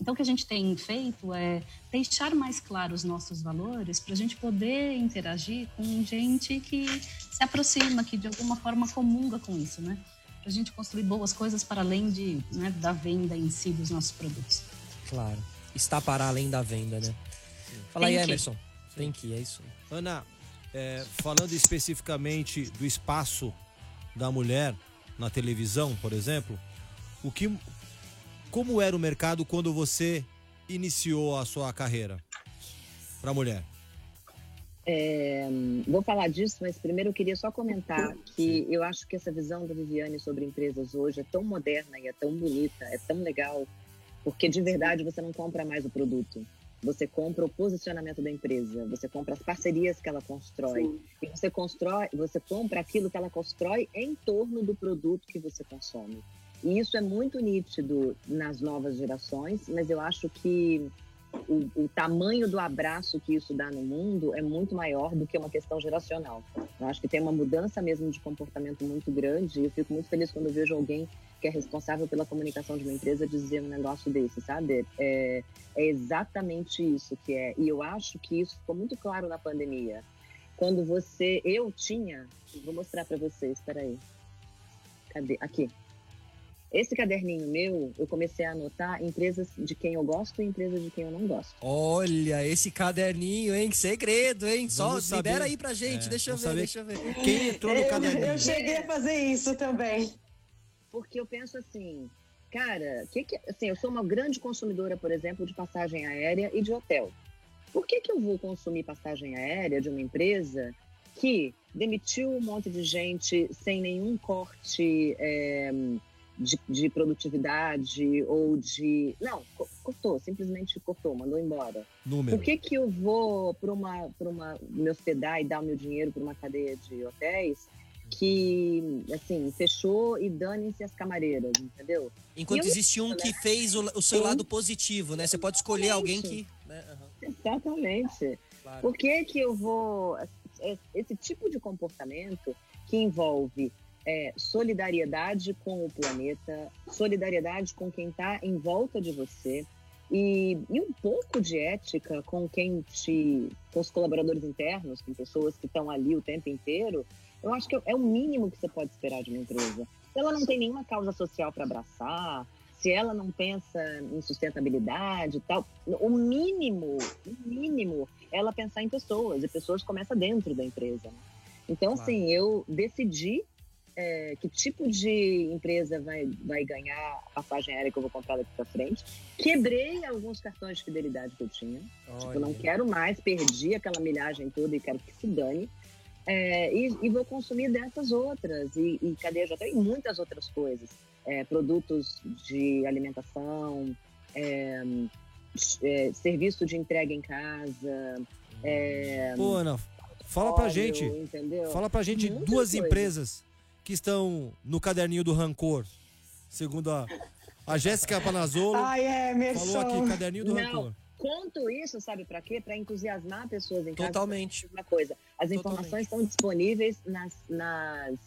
Então, o que a gente tem feito é deixar mais claros os nossos valores para a gente poder interagir com gente que se aproxima, que de alguma forma comunga com isso, né? Para a gente construir boas coisas para além de, né, da venda em si dos nossos produtos. Claro. Está para além da venda, né? Fala Tem aí, Emerson. Tem que, é isso. Ana, é, falando especificamente do espaço da mulher na televisão, por exemplo, o que, como era o mercado quando você iniciou a sua carreira para a mulher? É, vou falar disso, mas primeiro eu queria só comentar que eu acho que essa visão da Viviane sobre empresas hoje é tão moderna e é tão bonita, é tão legal porque de verdade você não compra mais o produto. Você compra o posicionamento da empresa, você compra as parcerias que ela constrói. Sim. E você constrói, você compra aquilo que ela constrói em torno do produto que você consome. E isso é muito nítido nas novas gerações, mas eu acho que o, o, tamanho do abraço que isso dá no mundo é muito maior do que uma questão geracional. Eu acho que tem uma mudança mesmo de comportamento muito grande e eu fico muito feliz quando eu vejo alguém que é responsável pela comunicação de uma empresa dizer um negócio desse, sabe? É, é exatamente isso que é. E eu acho que isso ficou muito claro na pandemia. Quando você, eu tinha, vou mostrar para vocês, espera aí. Cadê? Aqui. Esse caderninho meu, eu comecei a anotar empresas de quem eu gosto e empresas de quem eu não gosto. Olha, esse caderninho, hein? Segredo, hein? Só Vamos libera saber. aí pra gente, é, deixa eu ver, deixa eu ver. Quem entrou no eu, caderninho? Eu cheguei a fazer isso também. Porque eu penso assim, cara, que que, assim, eu sou uma grande consumidora, por exemplo, de passagem aérea e de hotel. Por que, que eu vou consumir passagem aérea de uma empresa que demitiu um monte de gente sem nenhum corte é, de, de, produtividade ou de. Não, cortou, simplesmente cortou, mandou embora. Número. Por que, que eu vou para uma, uma, me hospedar e dar o meu dinheiro para uma cadeia de hotéis que, assim, fechou e dane-se as camareiras, entendeu? Enquanto existe um que fez o, o seu Sim. lado positivo, né? Você pode escolher alguém que. Né? Uhum. Exatamente. Claro. Por que, que eu vou. Esse tipo de comportamento que envolve é, solidariedade com o planeta, solidariedade com quem está em volta de você e, e, um pouco de ética com quem te, com os colaboradores internos, com pessoas que estão ali o tempo inteiro. Eu acho que é o mínimo que você pode esperar de uma empresa. Se ela não tem nenhuma causa social para abraçar, se ela não pensa em sustentabilidade e tal, o mínimo, o mínimo, é ela pensar em pessoas, e pessoas começam dentro da empresa. Né? Então, claro. assim, eu decidi é, que tipo de empresa vai, vai ganhar a passagem aérea que eu vou comprar daqui para frente. Quebrei alguns cartões de fidelidade que eu tinha. Olha. Tipo, não quero mais, perdi aquela milhagem toda e quero que se dane. É, e, e, vou consumir dessas outras, e, e cadeia já tem muitas outras coisas. É, produtos de alimentação, é, é serviço de entrega em casa. É, Pô, Ana, fala óleo, pra gente. Entendeu? Fala pra gente Muita duas coisa. empresas que estão no caderninho do rancor, segundo a, a Jéssica Panazolo. Ai, é, falou aqui, caderninho do Não. rancor. Conto isso, sabe para quê? Para entusiasmar pessoas em casa. Totalmente. Uma coisa. As informações Totalmente. estão disponíveis nas, nas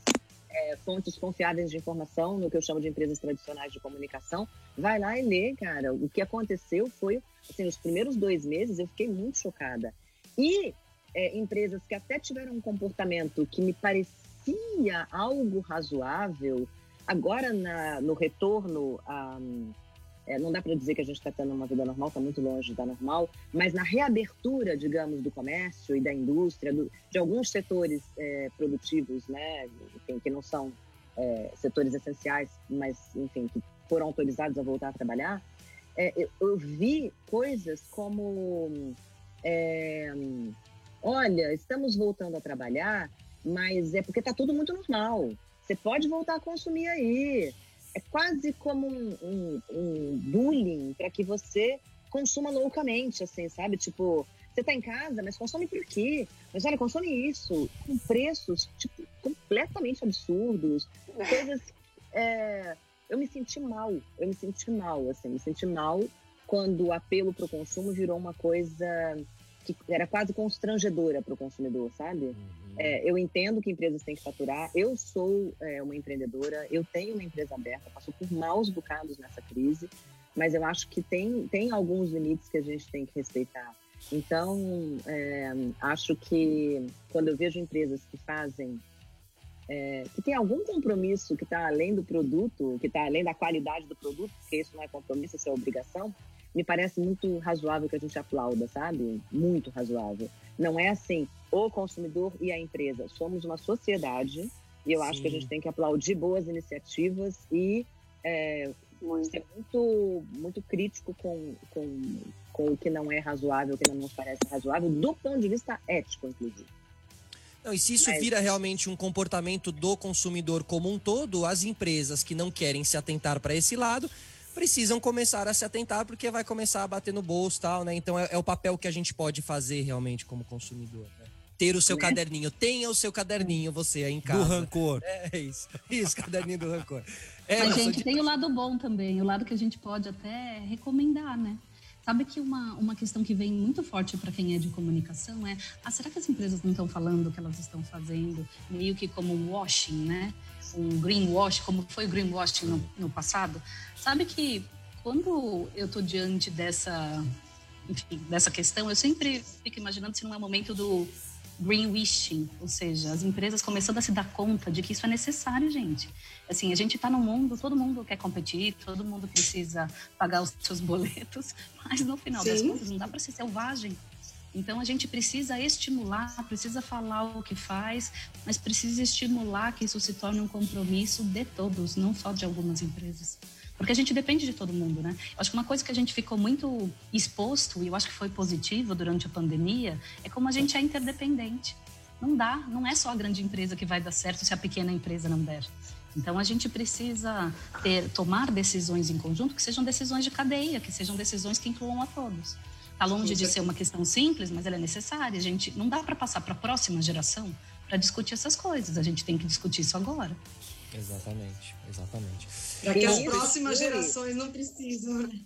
é, fontes confiáveis de informação, no que eu chamo de empresas tradicionais de comunicação. Vai lá e lê, cara. O que aconteceu foi, assim, os primeiros dois meses eu fiquei muito chocada. E é, empresas que até tiveram um comportamento que me parecia parecia algo razoável, agora na, no retorno a. É, não dá para dizer que a gente está tendo uma vida normal, está muito longe da normal, mas na reabertura, digamos, do comércio e da indústria, do, de alguns setores é, produtivos, né, enfim, que não são é, setores essenciais, mas, enfim, que foram autorizados a voltar a trabalhar, é, eu, eu, vi coisas como: é, olha, estamos voltando a trabalhar, mas é porque está tudo muito normal. Você pode voltar a consumir aí. É quase como um, um, um bullying para que você consuma loucamente, assim, sabe? Tipo, você está em casa, mas consome por quê? Mas olha, consome isso, com preços, tipo, completamente absurdos. Coisas. É... Eu me senti mal, eu me senti mal, assim, me senti mal quando o apelo para o consumo virou uma coisa que era quase constrangedora para o consumidor, sabe? Uhum. É, eu entendo que empresas têm que faturar. Eu sou é, uma empreendedora, eu tenho uma empresa aberta, passo por maus bocados nessa crise, mas eu acho que tem, tem alguns limites que a gente tem que respeitar. Então, é, acho que quando eu vejo empresas que fazem, é, que tem algum compromisso que está além do produto, que está além da qualidade do produto, porque isso não é compromisso, isso é obrigação, me parece muito razoável que a gente aplauda, sabe? Muito razoável. Não é assim, o consumidor e a empresa. Somos uma sociedade e eu Sim. acho que a gente tem que aplaudir boas iniciativas e é, ser muito, muito crítico com, com, com o que não é razoável, o que não nos parece razoável, do ponto de vista ético, inclusive. Não, e se isso vira realmente um comportamento do consumidor como um todo, as empresas que não querem se atentar para esse lado precisam começar a se atentar porque vai começar a bater no bolso tal, né? Então é, é o papel que a gente pode fazer realmente como consumidor. Né? Ter o seu né? caderninho. Tenha o seu caderninho, você aí em casa. Do rancor. É isso. Isso, caderninho do rancor. É, Mas, gente, de... tem o lado bom também, o lado que a gente pode até recomendar, né? Sabe que uma, uma questão que vem muito forte para quem é de comunicação é: ah, será que as empresas não estão falando o que elas estão fazendo? Meio que como um washing, né? Um greenwash, como foi o greenwashing no, no passado. Sabe que quando eu estou diante dessa, enfim, dessa questão, eu sempre fico imaginando se não é o momento do greenwashing, ou seja, as empresas começando a se dar conta de que isso é necessário, gente. Assim, a gente está no mundo, todo mundo quer competir, todo mundo precisa pagar os seus boletos, mas no final Sim. das contas não dá para ser selvagem. Então a gente precisa estimular, precisa falar o que faz, mas precisa estimular que isso se torne um compromisso de todos, não só de algumas empresas. Porque a gente depende de todo mundo, né? Eu acho que uma coisa que a gente ficou muito exposto, e eu acho que foi positivo durante a pandemia, é como a gente é interdependente. Não dá, não é só a grande empresa que vai dar certo se a pequena empresa não der. Então a gente precisa ter, tomar decisões em conjunto que sejam decisões de cadeia, que sejam decisões que incluam a todos. Está longe de ser uma questão simples, mas ela é necessária. A gente não dá para passar para a próxima geração para discutir essas coisas. A gente tem que discutir isso agora. Exatamente, exatamente. Para que as próximas gerações não precisam, né?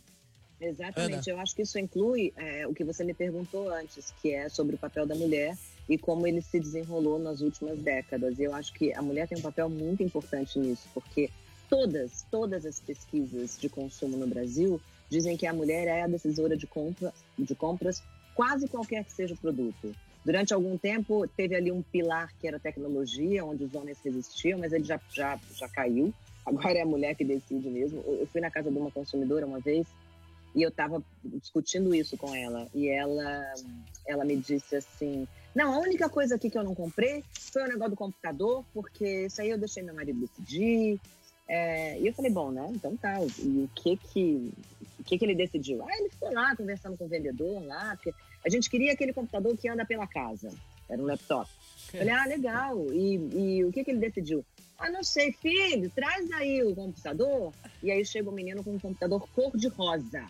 Exatamente, Ana. eu acho que isso inclui é, o que você me perguntou antes, que é sobre o papel da mulher e como ele se desenrolou nas últimas décadas. E eu acho que a mulher tem um papel muito importante nisso, porque todas, todas as pesquisas de consumo no Brasil dizem que a mulher é a decisora de, compra, de compras, quase qualquer que seja o produto. Durante algum tempo, teve ali um pilar que era tecnologia, onde os homens resistiam, mas ele já, já, já caiu. Agora é a mulher que decide mesmo. Eu fui na casa de uma consumidora uma vez e eu estava discutindo isso com ela. E ela, ela me disse assim: Não, a única coisa aqui que eu não comprei foi o negócio do computador, porque isso aí eu deixei meu marido decidir. É, e eu falei: Bom, né? Então tá. E o que que, o que que ele decidiu? Ah, ele ficou lá conversando com o vendedor lá, porque a gente queria aquele computador que anda pela casa. Era um laptop. Eu falei, ah, legal. E, e o que, que ele decidiu? Ah, não sei, filho, traz aí o computador. E aí chega o menino com um computador cor-de-rosa.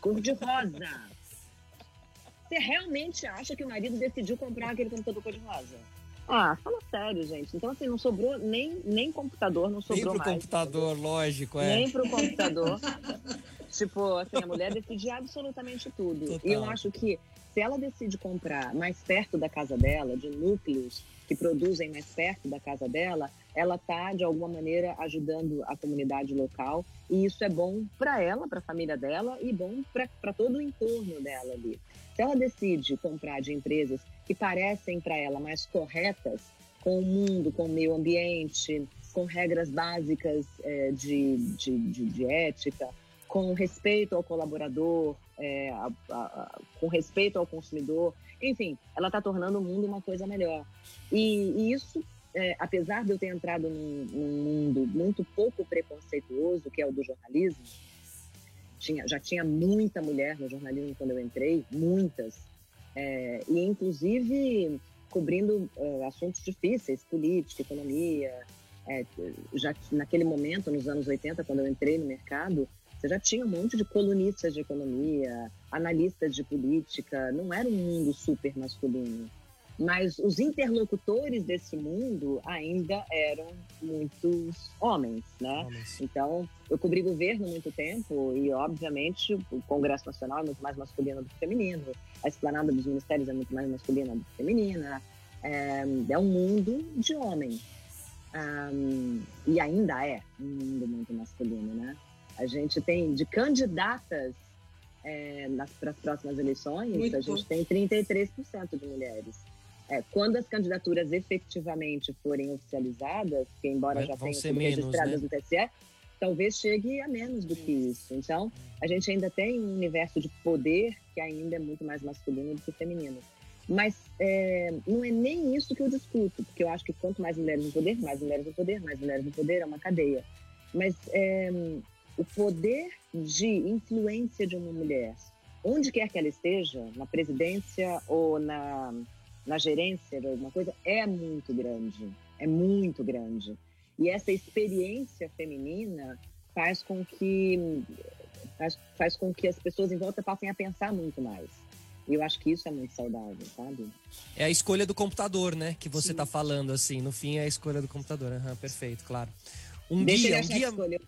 Cor-de-rosa. Você realmente acha que o marido decidiu comprar aquele computador cor-de-rosa? Ah, fala sério, gente. Então, assim, não sobrou nem, nem computador, não sobrou nem pro mais. computador, lógico, é. Nem pro computador. tipo, assim, a mulher decide absolutamente tudo. Total. E eu acho que se ela decide comprar mais perto da casa dela, de núcleos que produzem mais perto da casa dela, ela está, de alguma maneira, ajudando a comunidade local. E isso é bom para ela, para a família dela e bom para todo o entorno dela ali. Se ela decide comprar de empresas que parecem para ela mais corretas com o mundo, com o meio ambiente, com regras básicas é, de, de, de, de ética, com respeito ao colaborador, é, a, a, com respeito ao consumidor. Enfim, ela está tornando o mundo uma coisa melhor. E, e isso, é, apesar de eu ter entrado num, num, mundo muito pouco preconceituoso, que é o do jornalismo, tinha, já tinha muita mulher no jornalismo quando eu entrei, muitas. É, e, inclusive, cobrindo é, assuntos difíceis, política, economia. É, já naquele momento, nos anos 80, quando eu entrei no mercado, você já tinha um monte de colunistas de economia, analistas de política, não era um mundo super masculino. Mas os interlocutores desse mundo ainda eram muitos homens, né? Homens. Então, eu cobri governo muito tempo e, obviamente, o Congresso Nacional é muito mais masculino do que feminino, a esplanada dos ministérios é muito mais masculina do que feminina. É, é um mundo de homens. Um, e ainda é um mundo muito masculino, né? A gente tem de candidatas é, para as próximas eleições, Muito a gente tem 33% de mulheres. É, quando as candidaturas efetivamente forem oficializadas, que embora Vai, já tenham sido registradas né? no TSE, talvez chegue a menos do que isso. Então, a gente ainda tem um universo de poder que ainda é muito mais masculino do que feminino. Mas é, não é nem isso que eu discuto, porque eu acho que quanto mais mulheres no poder, mais mulheres no poder, mais mulheres no poder, é uma cadeia. Mas é, o poder de influência de uma mulher, onde quer que ela esteja, na presidência ou na, na gerência de alguma coisa, é muito grande. É muito grande. E essa experiência feminina faz com que faz, faz com que as pessoas em volta passem a pensar muito mais. E eu acho que isso é muito saudável, sabe? É a escolha do computador, né? Que você está falando, assim. No fim, é a escolha do computador. Uhum, perfeito, claro. Um Deixa guia, um guia.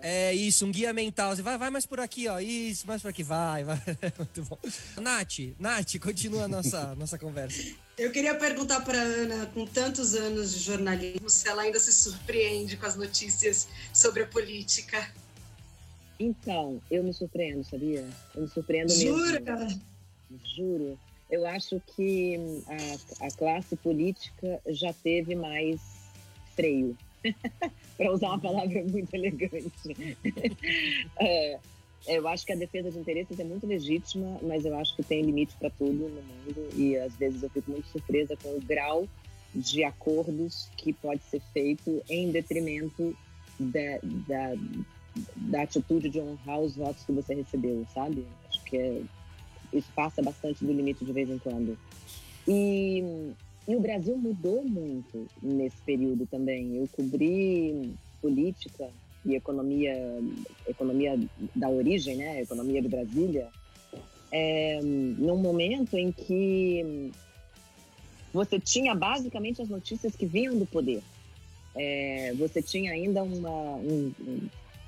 É isso, um guia mental. Você vai, vai mais por aqui, ó. Isso, mais por aqui. Vai, vai. Muito bom. Nath, Nath, continua a nossa, nossa conversa. Eu queria perguntar para Ana, com tantos anos de jornalismo, se ela ainda se surpreende com as notícias sobre a política. Então, eu me surpreendo, sabia? Eu me surpreendo Jura? mesmo. Juro. Eu acho que a, a classe política já teve mais freio. para usar uma palavra muito elegante. é, eu acho que a defesa de interesses é muito legítima, mas eu acho que tem limite para tudo no mundo e às vezes eu fico muito surpresa com o grau de acordos que pode ser feito em detrimento da, da, da atitude de honrar os votos que você recebeu, sabe? Acho que é, isso passa bastante do limite de vez em quando. E e o Brasil mudou muito nesse período também. Eu cobri política e economia, economia da origem, né, economia de Brasília, é, num momento em que você tinha basicamente as notícias que vinham do poder. É, você tinha ainda uma, um,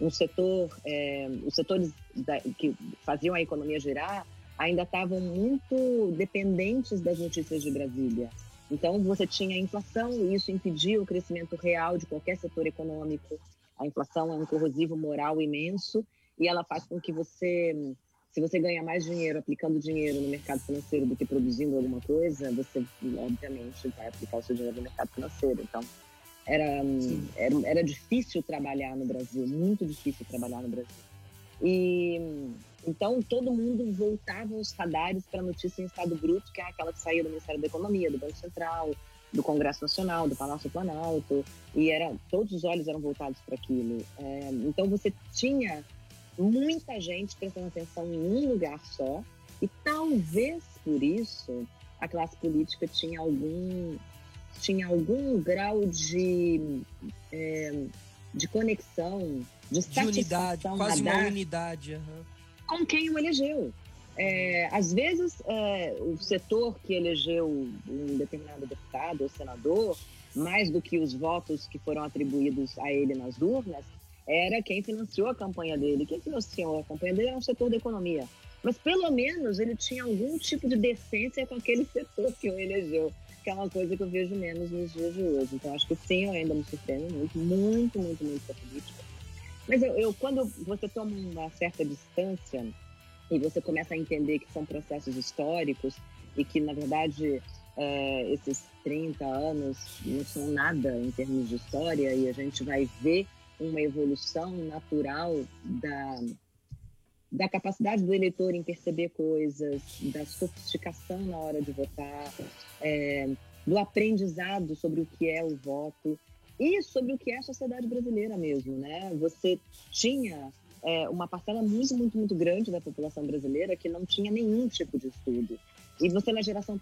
um setor, é, os setores da, que faziam a economia girar ainda estavam muito dependentes das notícias de Brasília. Então, você tinha inflação e isso impedia o crescimento real de qualquer setor econômico. A inflação é um corrosivo moral imenso e ela faz com que você, se você ganha mais dinheiro aplicando dinheiro no mercado financeiro do que produzindo alguma coisa, você, obviamente, vai aplicar o seu dinheiro no mercado financeiro. Então, era, era, era difícil trabalhar no Brasil, muito difícil trabalhar no Brasil. E então, todo mundo voltava os radares para a notícia em estado bruto, que é aquela que saía do Ministério da Economia, do Banco Central, do Congresso Nacional, do Palácio Planalto, e era, todos os olhos eram voltados para aquilo. É, então, você tinha muita gente prestando atenção em um lugar só, e talvez por isso a classe política tinha algum, tinha algum grau de, é, de conexão, de, de unidade, quase uma unidade. Uhum com quem o elegeu. É, às vezes, é, o setor que elegeu um determinado deputado ou senador, mais do que os votos que foram atribuídos a ele nas urnas, era quem financiou a campanha dele. Quem financiou a campanha dele era o setor da economia. Mas pelo menos ele tinha algum tipo de decência com aquele setor que o elegeu, que é uma coisa que eu vejo menos nos dias de hoje. Então acho que sim, eu ainda me surpreendo muito, muito, muito, muito com a política. Mas eu, eu, quando você toma uma certa distância e você começa a entender que são processos históricos e que, na verdade, é, esses 30 anos não são nada em termos de história e a gente vai ver uma evolução natural da, da capacidade do eleitor em perceber coisas, da sofisticação na hora de votar, é, do aprendizado sobre o que é o voto e sobre o que é a sociedade brasileira mesmo, né? Você tinha é, uma parcela muito, muito, muito grande da população brasileira que não tinha nenhum tipo de estudo. E você, na geração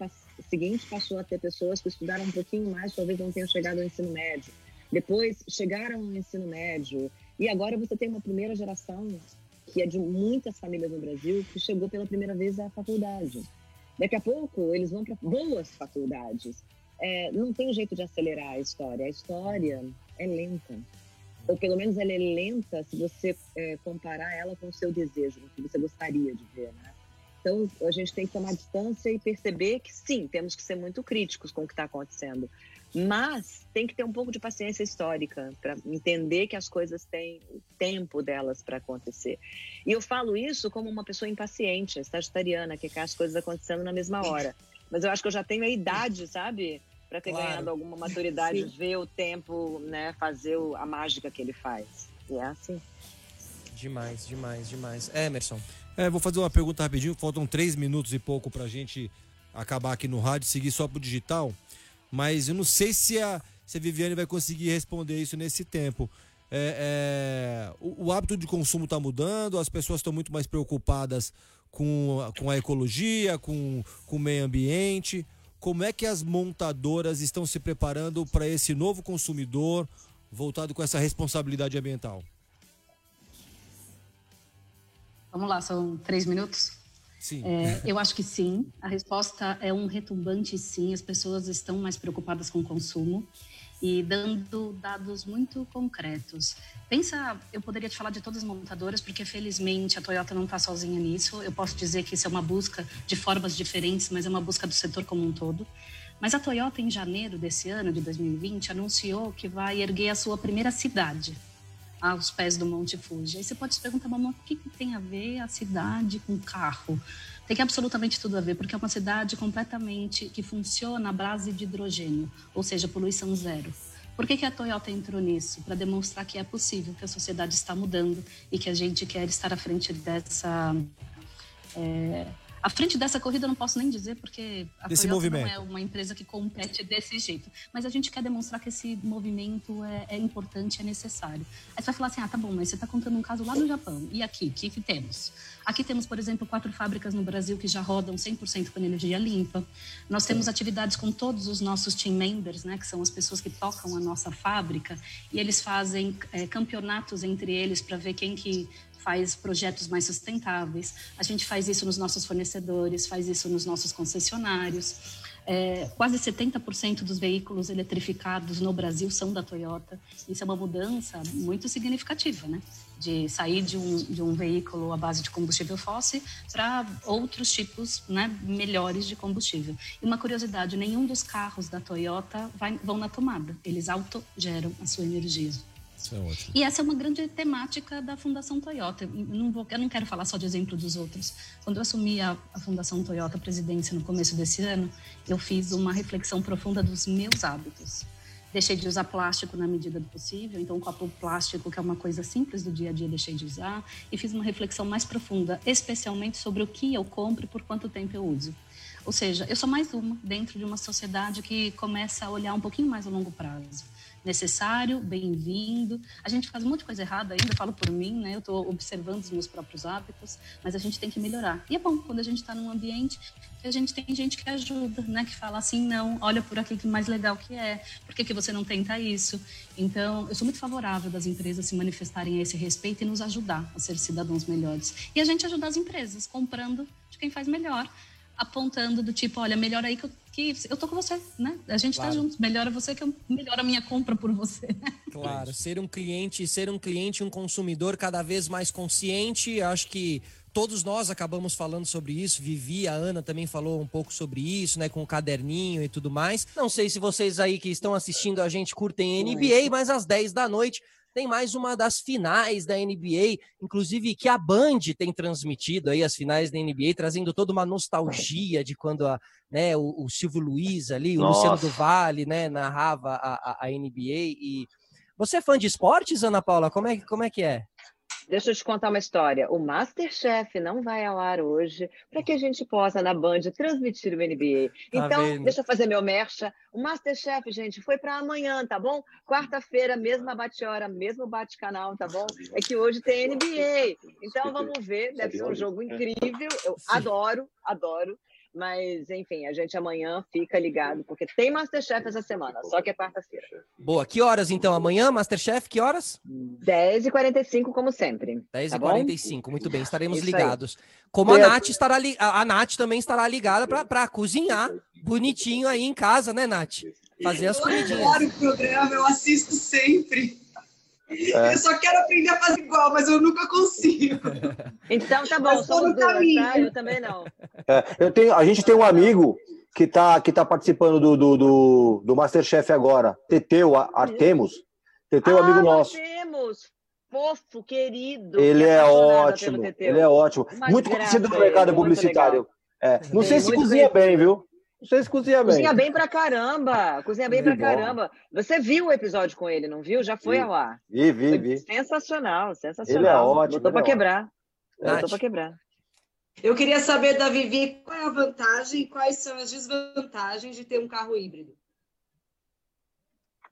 seguinte, passou a ter pessoas que estudaram um pouquinho mais, talvez não tenham chegado ao ensino médio. Depois chegaram ao ensino médio. E agora você tem uma primeira geração, que é de muitas famílias no Brasil, que chegou pela primeira vez à faculdade. Daqui a pouco, eles vão para boas faculdades é, não tem jeito de acelerar a história. A história é lenta. Ou pelo menos ela é lenta se você é, comparar ela com o seu desejo, o que você gostaria de ver, né? Então, a gente tem que tomar distância e perceber que, sim, temos que ser muito críticos com o que está acontecendo. Mas tem que ter um pouco de paciência histórica para entender que as coisas têm o tempo delas para acontecer. E eu falo isso como uma pessoa impaciente, sagitariana, que quer as coisas acontecendo na mesma hora. Mas eu acho que eu já tenho a idade, sabe? Para ter claro. ganhado alguma maturidade, ver o tempo, né, fazer a mágica que ele faz. E é assim. Demais, demais, demais. Emerson. É, vou fazer uma pergunta rapidinho, faltam três minutos e pouco pra gente acabar aqui no rádio, seguir só pro digital. Mas eu não sei se a, se a Viviane vai conseguir responder isso nesse tempo. É, é, o, o, hábito de consumo está mudando, as pessoas estão muito mais preocupadas com, com a ecologia, com, com o meio ambiente como é que as montadoras estão se preparando para esse novo consumidor voltado com essa responsabilidade ambiental? Vamos lá, são três minutos? Sim. É, eu acho que sim. A resposta é um retumbante sim. As pessoas estão mais preocupadas com o consumo. E dando dados muito concretos. Pensa, eu poderia te falar de todas as montadoras, porque felizmente a Toyota não está sozinha nisso. Eu posso dizer que isso é uma busca de formas diferentes, mas é uma busca do setor como um todo. Mas a Toyota, em janeiro desse ano, de 2020, anunciou que vai erguer a sua primeira cidade aos pés do Monte Fuji. Aí você pode se perguntar, mamãe, o que, que tem a ver a cidade com carro? Tem absolutamente tudo a ver, porque é uma cidade completamente que funciona à base de hidrogênio, ou seja, poluição zero. Por que, que a Toyota entrou nisso? Para demonstrar que é possível, que a sociedade está mudando e que a gente quer estar à frente dessa é, à frente dessa corrida eu não posso nem dizer, porque a Desse Toyota movimento. não é uma empresa que compete desse jeito. Mas a gente quer demonstrar que esse movimento é, é importante, é necessário. Aí você vai falar assim, ah, tá bom, mas você está contando um caso lá no Japão. E aqui, o que, que temos? Aqui temos, por exemplo, quatro fábricas no Brasil que já rodam 100% com energia limpa. Nós temos atividades com todos os nossos team members, né, que são as pessoas que tocam a nossa fábrica, e eles fazem é, campeonatos entre eles para ver quem que faz projetos mais sustentáveis. A gente faz isso nos nossos fornecedores, faz isso nos nossos concessionários. É, quase 70% dos veículos eletrificados no Brasil são da Toyota. Isso é uma mudança muito significativa, né? De sair de um, de um veículo à base de combustível fóssil para outros tipos né, melhores de combustível. E uma curiosidade: nenhum dos carros da Toyota vai, vão na tomada, eles autogeram a sua energia. Isso é ótimo. E essa é uma grande temática da Fundação Toyota. Eu não, vou, eu não quero falar só de exemplo dos outros. Quando eu assumi a, a Fundação Toyota presidência no começo desse ano, eu fiz uma reflexão profunda dos meus hábitos. Deixei de usar plástico na medida do possível, então o copo plástico, que é uma coisa simples do dia a dia, deixei de usar. E fiz uma reflexão mais profunda, especialmente sobre o que eu compro e por quanto tempo eu uso. Ou seja, eu sou mais uma dentro de uma sociedade que começa a olhar um pouquinho mais a longo prazo necessário, bem-vindo. A gente faz um monte de coisa errada ainda, falo por mim, né? Eu estou observando os meus próprios hábitos, mas a gente tem que melhorar. E é bom quando a gente está num ambiente que a gente tem gente que ajuda, né? Que fala assim, não, olha por aqui que mais legal que é, por que, que você não tenta isso? Então, eu sou muito favorável das empresas se manifestarem a esse respeito e nos ajudar a ser cidadãos melhores. E a gente ajudar as empresas comprando de quem faz melhor apontando do tipo, olha, melhor aí que eu, que eu tô com você, né? A gente Claro. tá junto, melhora você que eu melhoro a minha compra por você. Claro, ser um cliente, ser um cliente, um consumidor cada vez mais consciente. Acho que todos nós acabamos falando sobre isso. Vivi, a Ana também falou um pouco sobre isso, né? Com o caderninho e tudo mais. Não sei se vocês aí que estão assistindo a gente curtem NBA, mas às 10 da noite tem mais uma das finais da NBA, inclusive que a Band tem transmitido aí as finais da NBA, trazendo toda uma nostalgia de quando a, né, o, o Silvio Luiz ali, o Nossa. Luciano do Vale, né, narrava a, a, a NBA e você é fã de esportes, Ana Paula? Como é, como é que é? Deixa eu te contar uma história. O Masterchef não vai ao ar hoje para que a gente possa, na Band, transmitir o NBA. Tá Então, vendo? deixa eu fazer meu mercha. O Masterchef, gente, foi para amanhã, tá bom? Quarta-feira, mesma bate-hora, mesmo bate-canal, tá bom? É que hoje tem NBA. Então, vamos ver. Deve ser um jogo incrível. Eu adoro, adoro. Mas, enfim, a gente amanhã fica ligado, porque tem Masterchef essa semana, só que é quarta-feira. Boa, que horas então? Amanhã, Masterchef, que horas? 10h45, como sempre. tá bom? 10h45, muito bem, estaremos Isso aí. ligados. Como a Nath estará li... a Nath também estará ligada para cozinhar bonitinho aí em casa, né, Nath? Fazer as Eu comidinhas. adoro o programa, eu assisto sempre. É. Eu só quero aprender a fazer igual, mas eu nunca consigo. Então tá bom, Mas somos no duas, caminho. tá? Eu também não. É, eu tenho, a gente tem um amigo que está que tá participando do, do, do, do Masterchef agora, Teteu Artemus. Teteu é um amigo ah, nosso. Nós temos. Fofo, querido. Ele que é ótimo, ele é ótimo. Uma muito conhecido no mercado publicitário. É, não Sim, sei se cozinha bem, viu? Não sei se cozinha bem. Cozinha bem pra caramba. Cozinha bem pra Muito bom. caramba. Você viu o episódio com ele, não viu? Já foi Vi. ao ar. Vi, vi, Foi vi. sensacional, sensacional. Ele é ótimo, Botou pra é quebrar. Botou Nath. pra quebrar. Eu queria saber da Vivi qual é a vantagem e quais são as desvantagens de ter um carro híbrido.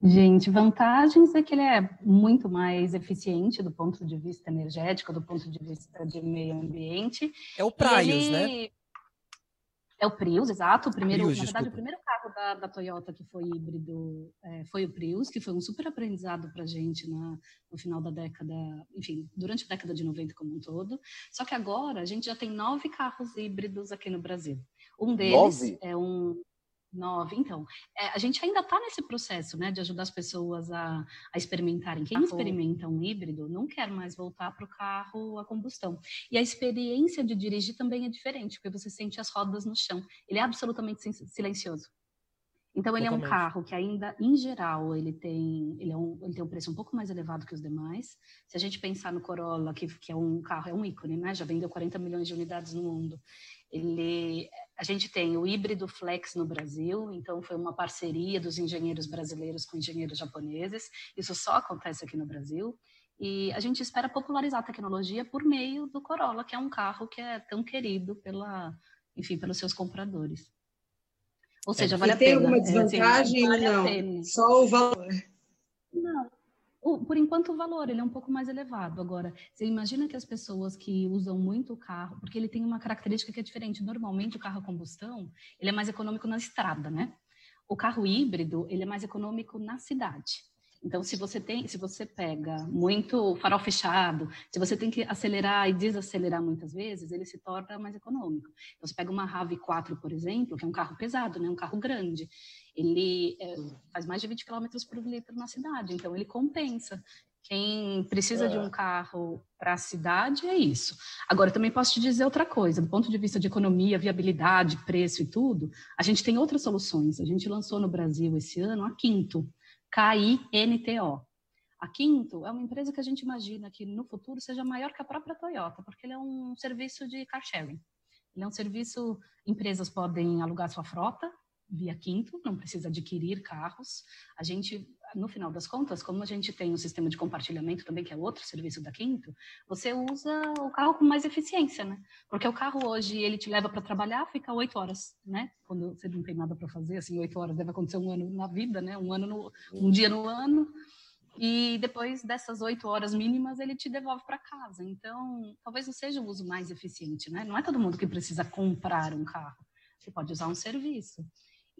Gente, vantagens é que ele é muito mais eficiente do ponto de vista energético, do ponto de vista de meio ambiente. É o Prius, ele- né? É o Prius, exato. O primeiro, Prius, na verdade, desculpa. o primeiro carro da, da Toyota que foi híbrido é, foi o Prius, que foi um super aprendizado para a gente na, no final da década, enfim, durante a década de 90 como um todo. Só que agora a gente já tem nove carros híbridos aqui no Brasil. Um deles Nove? é um Nove. Então, é, a gente ainda está nesse processo, né, de ajudar as pessoas a, a experimentarem. Quem experimenta um híbrido não quer mais voltar para o carro a combustão. E a experiência de dirigir também é diferente, porque você sente as rodas no chão. Ele é absolutamente silencioso. Então ele Totalmente. é um carro que ainda, em geral, ele tem, ele, é um, ele tem um preço um pouco mais elevado que os demais. Se a gente pensar no Corolla, que, que é um carro, é um ícone, né? Já vendeu 40 milhões de unidades no mundo. Ele, a gente tem o híbrido flex no Brasil, então foi uma parceria dos engenheiros brasileiros com engenheiros japoneses. Isso só acontece aqui no Brasil. E a gente espera popularizar a tecnologia por meio do Corolla, que é um carro que é tão querido pela, enfim, pelos seus compradores. Ou seja, vale a pena. Tem alguma desvantagem? É, assim, vale não. Só o valor. Por enquanto, o valor ele é um pouco mais elevado. Agora, você imagina que as pessoas que usam muito o carro, porque ele tem uma característica que é diferente. Normalmente, o carro a combustão, ele é mais econômico na estrada, né? O carro híbrido, ele é mais econômico na cidade. Então, se você tem, se você pega muito farol fechado, se você tem que acelerar e desacelerar muitas vezes, ele se torna mais econômico. Então, você pega uma RAV4, por exemplo, que é um carro pesado, né, um carro grande, ele é, faz mais de 20 km por litro na cidade, então ele compensa. Quem precisa é. de um carro para a cidade é isso. Agora, também posso te dizer outra coisa, do ponto de vista de economia, viabilidade, preço e tudo, a gente tem outras soluções. A gente lançou no Brasil esse ano a Quinto, K-I-N-T-O. A Quinto é uma empresa que a gente imagina que no futuro seja maior que a própria Toyota, porque ele é um serviço de car sharing. Ele é um serviço, empresas podem alugar sua frota via Quinto, não precisa adquirir carros. A gente, no final das contas, como a gente tem um sistema de compartilhamento também, que é outro serviço da Quinto, você usa o carro com mais eficiência, né? Porque o carro hoje, ele te leva para trabalhar, fica oito horas, né? Quando você não tem nada para fazer, assim, oito horas deve acontecer um ano na vida, né? Um ano no, um dia no ano. E depois dessas oito horas mínimas, ele te devolve para casa. Então, talvez não seja o uso mais eficiente, né? Não é todo mundo que precisa comprar um carro. Você pode usar um serviço.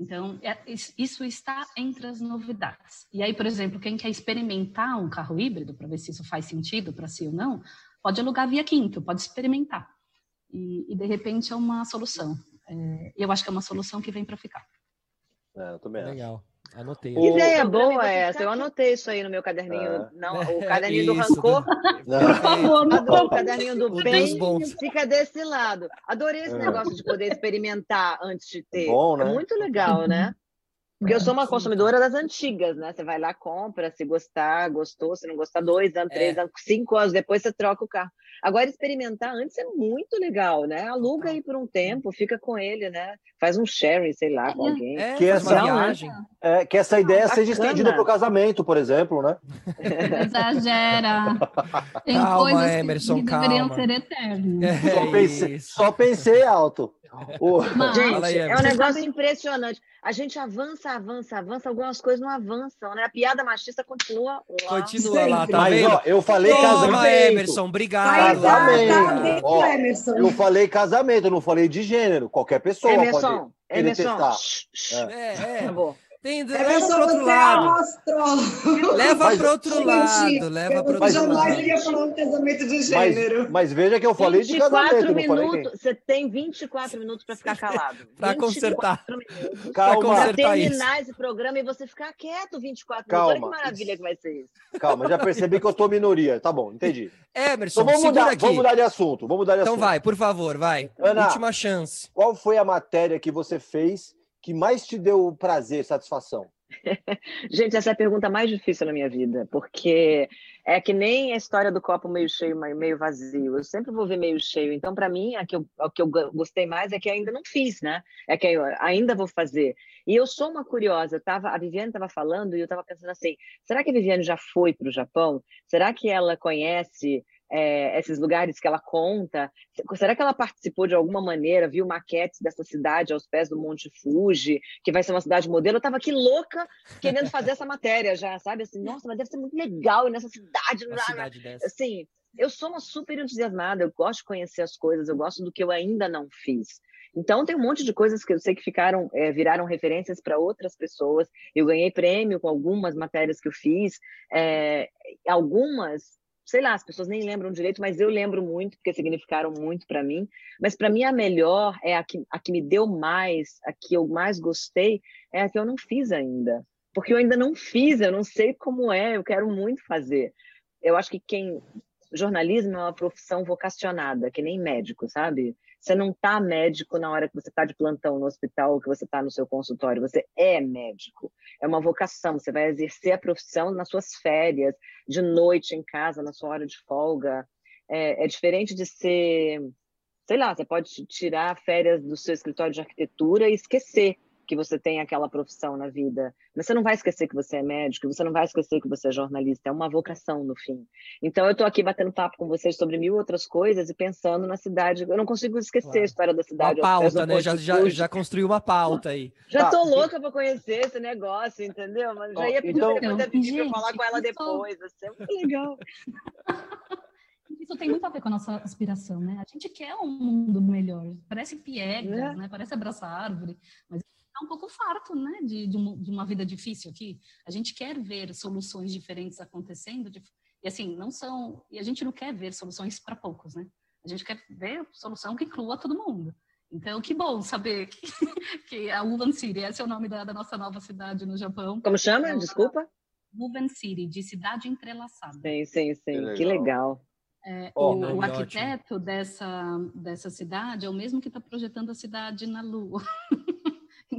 Então, é, isso está entre as novidades. E aí, por exemplo, quem quer experimentar um carro híbrido, para ver se isso faz sentido para si ou não, pode alugar via Quinto, pode experimentar. E, e de repente é uma solução. É, eu acho que é uma solução que vem para ficar. É, eu também Legal. Anotei. Que ideia boa é essa. Eu anotei isso aí no meu caderninho. É. Não, o caderninho do rancor. Por favor, não. O caderninho do bem fica desse lado. Adorei esse é. negócio de poder experimentar antes de ter. Bom, né? É muito legal, né? Porque eu sou uma consumidora das antigas, né? Você vai lá, compra, se gostar, gostou, se não gostar, dois anos, três é. anos, cinco anos depois você troca o carro. Agora, experimentar antes é muito legal, né? Aluga aí por um tempo, fica com ele, né? Faz um sharing, sei lá, com alguém. É, que, essa, viagem. É, que essa ideia Bacana. seja estendida para o casamento, por exemplo, né? Exagera. Tem calma, coisas Emerson, que calma. deveriam ser eternas. É só, pensei, só pensei alto. Oh. Gente, aí, é um negócio impressionante. A gente avança, avança, avança, algumas coisas não avançam, né? A piada machista continua lá. Continua Sempre. lá, tá Mas? Ó, eu falei Toma, casamento. Emerson, obrigado. Casamento. Ó, Emerson. Eu falei casamento, eu não falei de gênero. Qualquer pessoa Emerson, pode Emerson. testar. É, é. Acabou. Tem, leva para outro lado. Leva para outro lado. Leva para outro lado. jamais iria falar um casamento de gênero. Mas, mas veja que eu falei de casamento. Minutos, você tem 24 minutos para ficar calado. para consertar. Para terminar esse programa e você ficar quieto 24 Calma. minutos. Olha que maravilha que vai ser isso. Calma, já percebi que eu estou minoria. Tá bom, entendi. Emerson, então vamos mudar, aqui. vamos mudar de assunto. Vamos mudar de então assunto. vai, por favor, vai. Ana, Última chance. Qual foi a matéria que você fez que mais te deu prazer, satisfação? Gente, essa é a pergunta mais difícil na minha vida, porque é que nem a história do copo meio cheio, meio vazio. Eu sempre vou ver meio cheio. Então, para mim, a que, eu, a que eu gostei mais é que ainda não fiz, né? É que eu ainda vou fazer. E eu sou uma curiosa. Tava, a Viviane estava falando e eu estava pensando assim: será que a Viviane já foi para o Japão? Será que ela conhece é, esses lugares que ela conta? Será que ela participou de alguma maneira, viu maquetes dessa cidade aos pés do Monte Fuji, que vai ser uma cidade modelo? Eu estava aqui louca querendo fazer essa matéria já, sabe? Assim, nossa, mas deve ser muito legal nessa cidade. Uma cidade dessa. Assim, eu sou uma super entusiasmada, eu gosto de conhecer as coisas, eu gosto do que eu ainda não fiz. Então tem um monte de coisas que eu sei que ficaram, é, viraram referências para outras pessoas. Eu ganhei prêmio com algumas matérias que eu fiz, é, algumas sei lá, as pessoas nem lembram direito, mas eu lembro muito, porque significaram muito para mim. Mas para mim a melhor é a que, a que me deu mais, a que eu mais gostei, é a que eu não fiz ainda. Porque eu ainda não fiz, eu não sei como é, eu quero muito fazer. Eu acho que quem. Jornalismo é uma profissão vocacionada, que nem médico, sabe? Você não está médico na hora que você está de plantão no hospital ou que você está no seu consultório. Você é médico. É uma vocação. Você vai exercer a profissão nas suas férias, de noite em casa, na sua hora de folga. É, é diferente de ser, sei lá, você pode tirar férias do seu escritório de arquitetura e esquecer que você tem aquela profissão na vida. Mas você não vai esquecer que você é médico, você não vai esquecer que você é jornalista, é uma vocação no fim. Então eu estou aqui batendo papo com vocês sobre mil outras coisas e pensando na cidade. Eu não consigo esquecer claro. a história da cidade. Uma pauta, né? Já, já, já construiu uma pauta aí. Já tá. louca para conhecer esse negócio, entendeu? Mas já ia pedir então, para falar com ela depois. Vai ser muito legal. isso tem muito a ver com a nossa aspiração, né? A gente quer um mundo melhor. Parece piegas, é. né? Parece abraçar árvore, mas um pouco farto, né, de, de, uma, de, uma, vida difícil aqui. A gente quer ver soluções diferentes acontecendo, de, e assim, não são, e a gente não quer ver soluções para poucos, né? A gente quer ver solução que inclua todo mundo. Então, que bom saber que, que a Wuhan City, esse é o nome da, da nossa nova cidade no Japão. Como chama? Então, Desculpa. Wuhan City, de cidade entrelaçada. Sim, sim, sim. Que legal. Que legal. É, oh, o, o arquiteto dessa, dessa cidade é o mesmo que está projetando a cidade na Lua.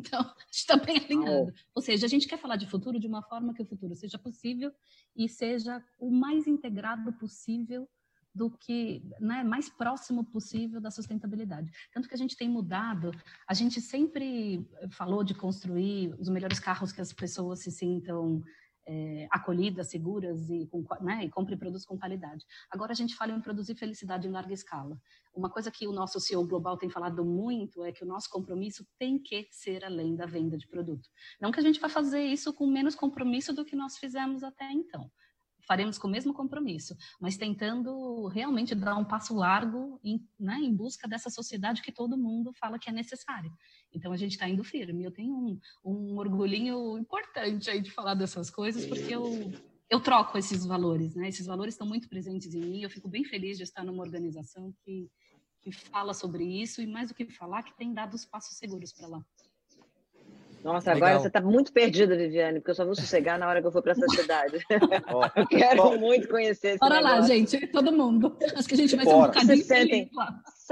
Então, a gente está bem alinhado. Ou seja, a gente quer falar de futuro de uma forma que o futuro seja possível e seja o mais integrado possível do que, né, mais próximo possível da sustentabilidade. Tanto que a gente tem mudado, a gente sempre falou de construir os melhores carros que as pessoas se sintam é, acolhidas, seguras e, com, né, e compre produtos com qualidade. Agora a gente fala em produzir felicidade em larga escala. Uma coisa que o nosso CEO global tem falado muito é que o nosso compromisso tem que ser além da venda de produto. Não que a gente vai fazer isso com menos compromisso do que nós fizemos até então faremos com o mesmo compromisso, mas tentando realmente dar um passo largo em, né, em busca dessa sociedade que todo mundo fala que é necessária. Então a gente está indo firme. Eu tenho um, um orgulhinho importante aí de falar dessas coisas, porque eu, eu troco esses valores, né? Esses valores estão muito presentes em mim. Eu fico bem feliz de estar numa organização que, que fala sobre isso e, mais do que falar, que tem dado os passos seguros para lá. Nossa, Legal. agora você está muito perdida, Viviane, porque eu só vou sossegar na hora que eu for para essa cidade. eu quero muito conhecer esse Bora negócio. lá, gente, todo mundo. Acho que a gente vai ser um bocadinho vocês sentem,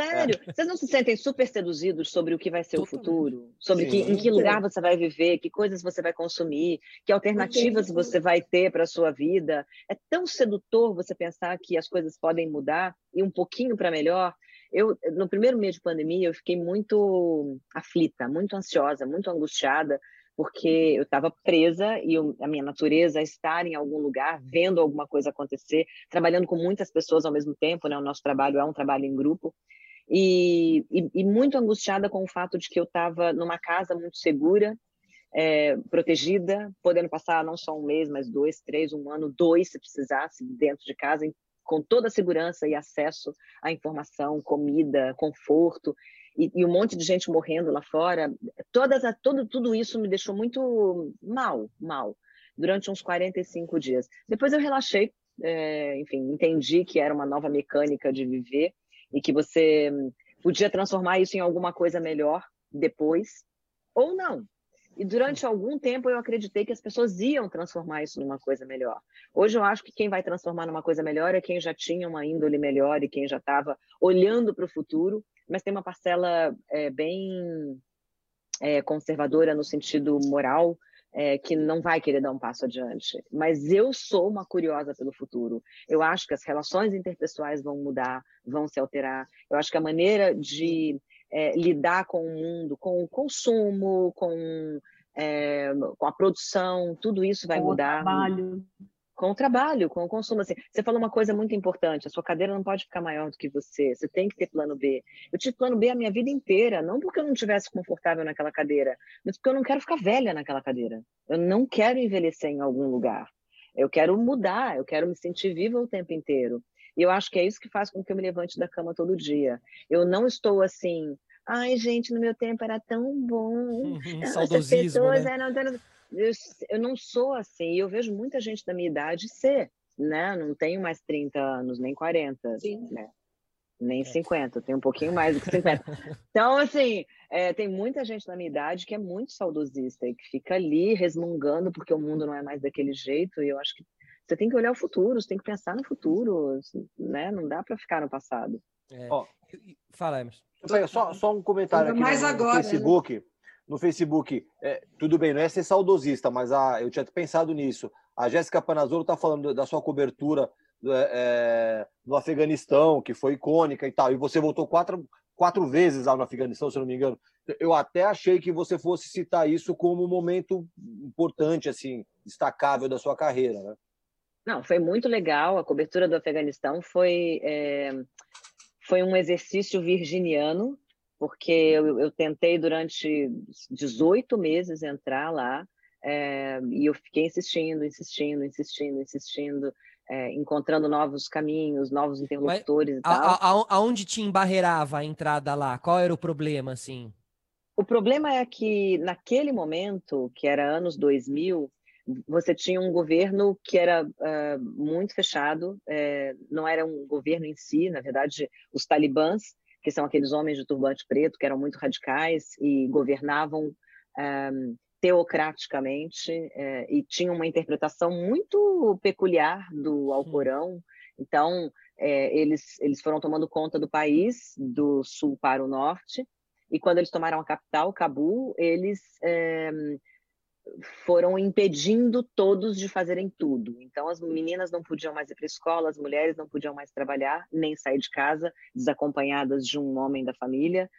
Sério? É. Vocês não se sentem super seduzidos sobre o que vai ser Totalmente. o futuro? Sobre que, em que lugar você vai viver, que coisas você vai consumir, que alternativas você vai ter para a sua vida? É tão sedutor você pensar que as coisas podem mudar e um pouquinho para melhor. Eu, no primeiro mês de pandemia, eu fiquei muito aflita, muito ansiosa, muito angustiada, porque eu estava presa e eu, a minha natureza é estar em algum lugar, vendo alguma coisa acontecer, trabalhando com muitas pessoas ao mesmo tempo, né? O nosso trabalho é um trabalho em grupo. E, e, e muito angustiada com o fato de que eu estava numa casa muito segura, é, protegida, podendo passar não só um mês, mas dois, três, um ano, dois, se precisasse, dentro de casa, com toda a segurança e acesso à informação, comida, conforto, e, e um monte de gente morrendo lá fora, todas a, todo, tudo isso me deixou muito mal, mal, durante uns 45 dias. Depois eu relaxei, é, enfim, entendi que era uma nova mecânica de viver e que você podia transformar isso em alguma coisa melhor depois, ou não, e durante algum tempo eu acreditei que as pessoas iam transformar isso numa coisa melhor. Hoje eu acho que quem vai transformar numa coisa melhor é quem já tinha uma índole melhor e quem já estava olhando para o futuro, mas tem uma parcela é, bem é, conservadora no sentido moral, é, que não vai querer dar um passo adiante. Mas eu sou uma curiosa pelo futuro. Eu acho que as relações interpessoais vão mudar, vão se alterar. Eu acho que a maneira de é, lidar com o mundo, com o consumo, com, é, com a produção, tudo isso vai com mudar. O trabalho. Com o trabalho, com o consumo. Assim, você falou uma coisa muito importante: a sua cadeira não pode ficar maior do que você, você tem que ter plano B. Eu tive plano B a minha vida inteira, não porque eu não estivesse confortável naquela cadeira, mas porque eu não quero ficar velha naquela cadeira. Eu não quero envelhecer em algum lugar. Eu quero mudar, eu quero me sentir viva o tempo inteiro. E eu acho que é isso que faz com que eu me levante da cama todo dia. Eu não estou assim, ai, gente, no meu tempo era tão bom. Saudosismo, pessoas né? eram... Eu, eu não sou assim, eu vejo muita gente da minha idade ser. né? Não tenho mais 30 anos, nem 40, Sim. né? Nem 50, é. tenho um pouquinho mais do que 50. Então, assim, é, tem muita gente na minha idade que é muito saudosista e que fica ali resmungando porque o mundo não é mais daquele jeito. E eu acho que você tem que olhar o futuro, você tem que pensar no futuro, né? Não dá para ficar no passado. É. Oh, Fala, Emerson. Só, só um comentário aqui mais no, agora, no Facebook. Né? No Facebook, é, tudo bem, não é ser saudosista, mas a, eu tinha pensado nisso. A Jéssica Panazolo está falando da sua cobertura é, é, no Afeganistão, que foi icônica e tal, e você voltou quatro, quatro vezes lá no Afeganistão, se não me engano. Eu até achei que você fosse citar isso como um momento importante, assim, destacável da sua carreira, né? Não, foi muito legal. A cobertura do Afeganistão foi, é, foi um exercício virginiano, porque eu, eu, tentei durante 18 meses entrar lá, é, e eu fiquei insistindo, insistindo, insistindo, insistindo é, encontrando novos caminhos, novos interlocutores Mas, e tal. A, a, aonde te embarreirava a entrada lá? Qual era o problema, assim? O problema é que naquele momento, que era anos 2000, você tinha um governo que era uh, muito fechado, é, não era um governo em si, na verdade, os talibãs, que são aqueles homens de turbante preto, que eram muito radicais e governavam um, ah, teocraticamente é, e tinha uma interpretação muito peculiar do Alcorão. Então, é, eles, eles foram tomando conta do país, do sul para o norte, e quando eles tomaram a capital, Cabul, eles é, foram impedindo todos de fazerem tudo. Então, as meninas não podiam mais ir para a escola, as mulheres não podiam mais trabalhar, nem sair de casa, desacompanhadas de um homem da família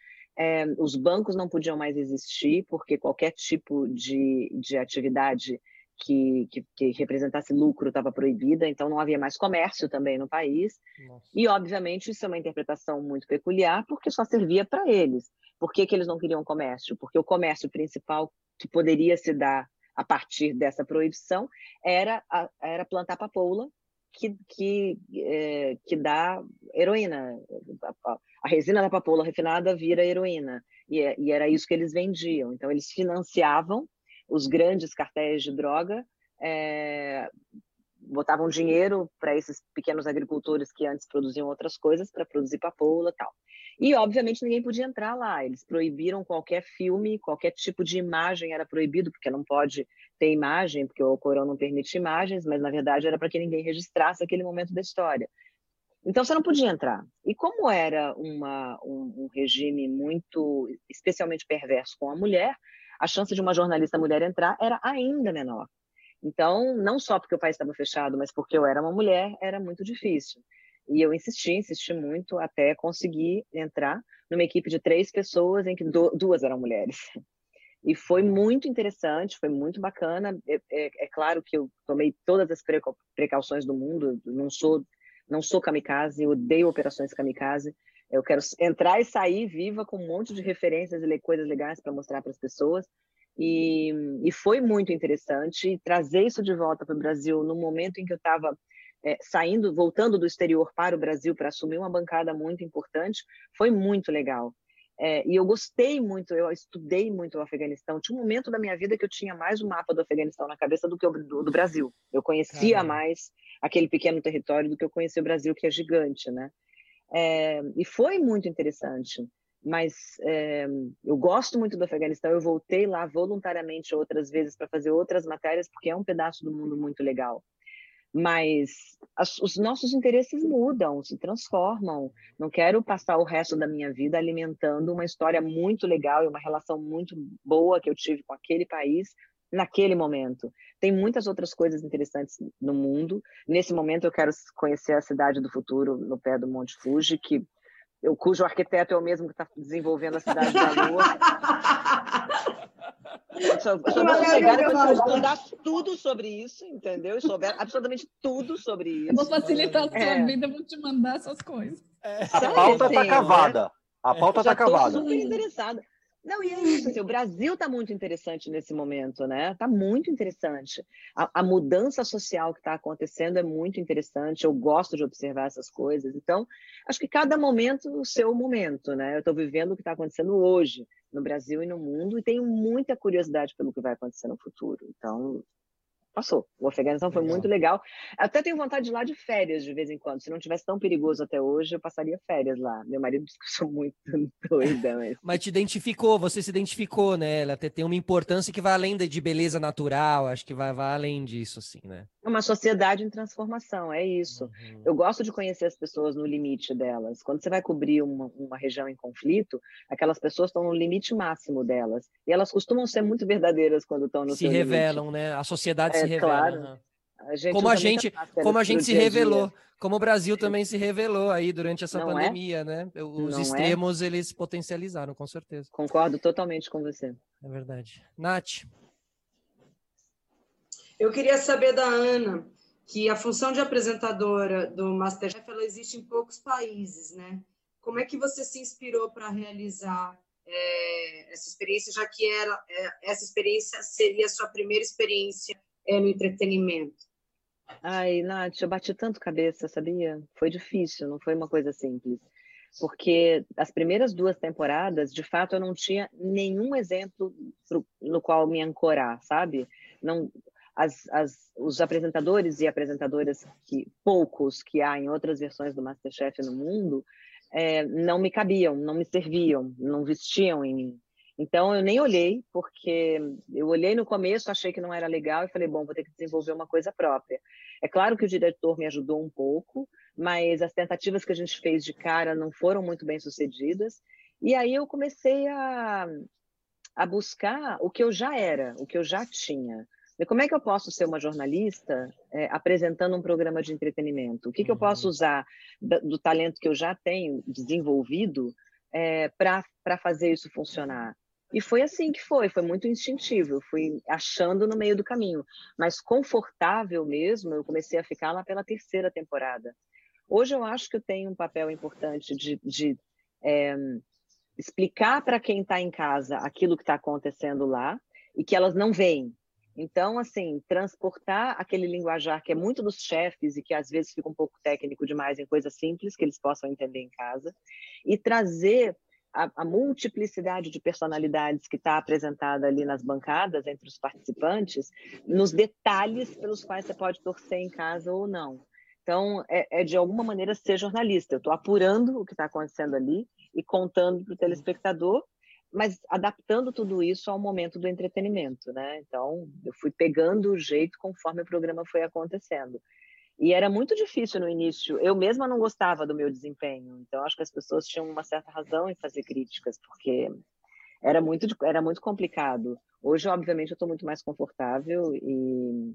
é, os bancos não podiam mais existir, porque qualquer tipo de, de atividade que, que, que representasse lucro estava proibida, então não havia mais comércio também no país. Nossa. E, obviamente, isso é uma interpretação muito peculiar, porque só servia para eles. Por que, que eles não queriam comércio? Porque o comércio principal que poderia se dar a partir dessa proibição era, era plantar papoula, que, que, é, que dá heroína. A resina da papoula refinada vira heroína. E, é, e, era isso que eles vendiam. Então, eles financiavam os grandes cartéis de droga, é, botavam dinheiro para esses pequenos agricultores que antes produziam outras coisas, para produzir papoula tal. E, obviamente, ninguém podia entrar lá. Eles proibiram qualquer filme, qualquer tipo de imagem era proibido, porque não pode ter imagem, porque o Corão não permite imagens, mas, na verdade, era para que ninguém registrasse aquele momento da história. Então, você não podia entrar. E como era uma, um, um regime muito, especialmente perverso com a mulher, a chance de uma jornalista mulher entrar era ainda menor. Então, não só porque o país estava fechado, mas porque eu era uma mulher, era muito difícil. E eu insisti, insisti muito até conseguir entrar numa equipe de três pessoas em que duas eram mulheres. E foi muito interessante, foi muito bacana. É, é, é claro que eu tomei todas as precauções do mundo, não sou, não sou kamikaze, odeio operações kamikaze. Eu quero entrar e sair viva com um monte de referências e coisas legais para mostrar para as pessoas. E, e, foi muito interessante trazer isso de volta para o Brasil no momento em que eu estava é, saindo, voltando do exterior para o Brasil para assumir uma bancada muito importante, foi muito legal. É, e eu gostei muito, eu estudei muito o Afeganistão. Tinha um momento da minha vida que eu tinha mais o mapa do Afeganistão na cabeça do que o do, do Brasil. Eu conhecia Caramba. mais aquele pequeno território do que eu conhecia o Brasil, que é gigante, né? É, e foi muito interessante. Mas é, eu gosto muito do Afeganistão. Eu voltei lá voluntariamente outras vezes para fazer outras matérias, porque é um pedaço do mundo muito legal mas as, os nossos interesses mudam, se transformam. Não quero passar o resto da minha vida alimentando uma história muito legal e uma relação muito boa que eu tive com aquele país naquele momento. Tem muitas outras coisas interessantes no mundo. Nesse momento eu quero conhecer a cidade do futuro no pé do Monte Fuji, que eu, cujo arquiteto é o mesmo que está desenvolvendo a cidade da Lua. Eu só, só que estudar tudo sobre isso, entendeu? E souber absolutamente tudo sobre isso. Eu vou facilitar a sua é. vida, vou te mandar essas coisas. É. A pauta está cavada. A pauta está cavada. Eu super interessada. Não, e é isso, assim, o Brasil está muito interessante nesse momento, né? Está muito interessante. A, a, mudança social que está acontecendo é muito interessante, eu gosto de observar essas coisas. Então, acho que cada momento o seu momento, né? Eu estou vivendo o que está acontecendo hoje no Brasil e no mundo e tenho muita curiosidade pelo que vai acontecer no futuro. Então, passou. O Afeganistão foi muito legal. Até tenho vontade de ir lá de férias de vez em quando. Se não tivesse tão perigoso até hoje, eu passaria férias lá. Meu marido disse que eu sou muito doida, mas Mas te identificou, você se identificou, né? Ela te- tem uma importância que vai além de de beleza natural, acho que vai, vai além disso, assim, né? é uma sociedade em transformação, é isso. Uhum. Eu gosto de conhecer as pessoas no limite delas. Quando você vai cobrir uma, uma região em conflito, aquelas pessoas estão no limite máximo delas. E elas costumam ser muito verdadeiras quando estão no Se seu limite. revelam, né? A sociedade É, se revela. claro. aham. A gente Como a muita gente, como a gente se dia a dia. revelou, como o Brasil também se revelou aí durante essa Não é? pandemia, né? Os Não é? extremos eles potencializaram, com certeza. Concordo totalmente com você. É verdade. Nath, Eu queria saber da Ana que a função de apresentadora do Masterchef ela existe em poucos países, né? Como é que você se inspirou para realizar é, essa experiência, já que ela, é, essa experiência seria a sua primeira experiência é, no entretenimento? Ai, Nath, eu bati tanto cabeça, sabia? Foi difícil, não foi uma coisa simples. Porque as primeiras duas temporadas, de fato, eu não tinha nenhum exemplo pro- no qual me ancorar, sabe? Não, as, as, os apresentadores e apresentadoras, que poucos que há em outras versões do Masterchef no mundo, eh, não me cabiam, não me serviam, não vestiam em mim. Então, eu nem olhei, porque eu olhei no começo, achei que não era legal e falei, bom, vou ter que desenvolver uma coisa própria. É claro que o diretor me ajudou um pouco, mas as tentativas que a gente fez de cara não foram muito bem sucedidas. E aí eu comecei a, a buscar o que eu já era, o que eu já tinha. E como é que eu posso ser uma jornalista eh, apresentando um programa de entretenimento? O que, que eu posso usar da- do talento que eu já tenho desenvolvido para fazer isso funcionar? E foi assim que foi, foi muito instintivo, fui achando no meio do caminho. Mas confortável mesmo, eu comecei a ficar lá pela terceira temporada. Hoje eu acho que eu tenho um papel importante de, de eh, explicar para quem está em casa aquilo que está acontecendo lá e que elas não veem. Então, assim, transportar aquele linguajar que é muito dos chefes e que às vezes fica um pouco técnico demais em coisas simples que eles possam entender em casa e trazer a, a multiplicidade de personalidades que está apresentada ali nas bancadas entre os participantes, nos detalhes pelos quais você pode torcer em casa ou não. Então, é, é de alguma maneira ser jornalista. Eu estou apurando o que está acontecendo ali e contando para o telespectador, mas adaptando tudo isso ao momento do entretenimento, né? Então, eu fui pegando o jeito conforme o programa foi acontecendo. E era muito difícil no início. Eu mesma não gostava do meu desempenho. Então, acho que as pessoas tinham uma certa razão em fazer críticas, porque era muito, era muito complicado. Hoje, obviamente, eu estou muito mais confortável e,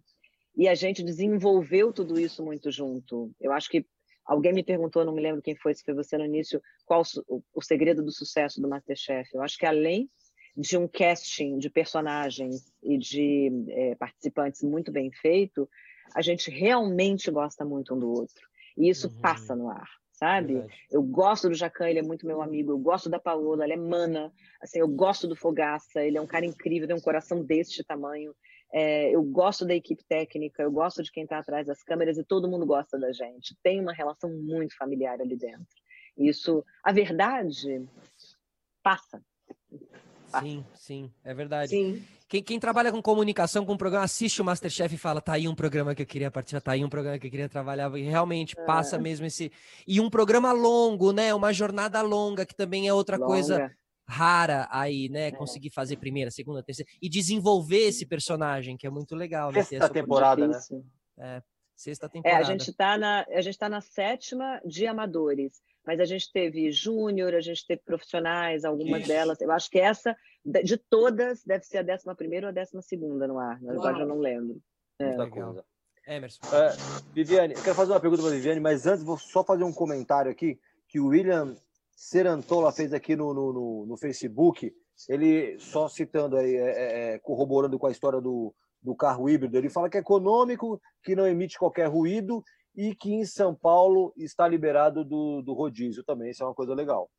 e a gente desenvolveu tudo isso muito junto. Eu acho que alguém me perguntou, não me lembro quem foi, se foi você no início, qual o, o segredo do sucesso do Masterchef. Eu acho que além de um casting de personagens e de é, participantes muito bem feito, a gente realmente gosta muito um do outro. E isso uhum. passa no ar, sabe? Verdade. Eu gosto do Jacan, ele é muito meu amigo. Eu gosto da Paola, ela é mana. Assim, eu gosto do Fogaça, ele é um cara incrível, tem um coração deste tamanho. É, eu gosto da equipe técnica, eu gosto de quem está atrás das câmeras e todo mundo gosta da gente. Tem uma relação muito familiar ali dentro. Isso, a verdade, passa. Sim, sim, é verdade. Sim. Quem, quem, trabalha com comunicação, com programa, assiste o Masterchef e fala, tá aí um programa que eu queria participar, tá aí um programa que eu queria trabalhar, e realmente É. passa mesmo esse... E um programa longo, né, uma jornada longa, que também é outra Longa. coisa rara aí, né, conseguir fazer primeira, segunda, terceira, e desenvolver esse personagem, que é muito legal. Né, Sexta temporada, né? É, sexta É, temporada. a gente tá na, a gente tá na sétima de amadores, mas a gente teve júnior, a gente teve profissionais, algumas Isso. delas. Eu acho que essa, de todas, deve ser a décima primeira ou a décima segunda no ar. Na verdade, eu não lembro. É. Muita Legal. coisa. Emerson. É, Viviane, eu quero fazer uma pergunta para Viviane, mas antes vou só fazer um comentário aqui que o William Serantola fez aqui no, no, no, no Facebook. Ele, só citando aí, é, é, corroborando com a história do, do carro híbrido, ele fala que é econômico, que não emite qualquer ruído e que em São Paulo está liberado do, do rodízio também. Isso é uma coisa legal.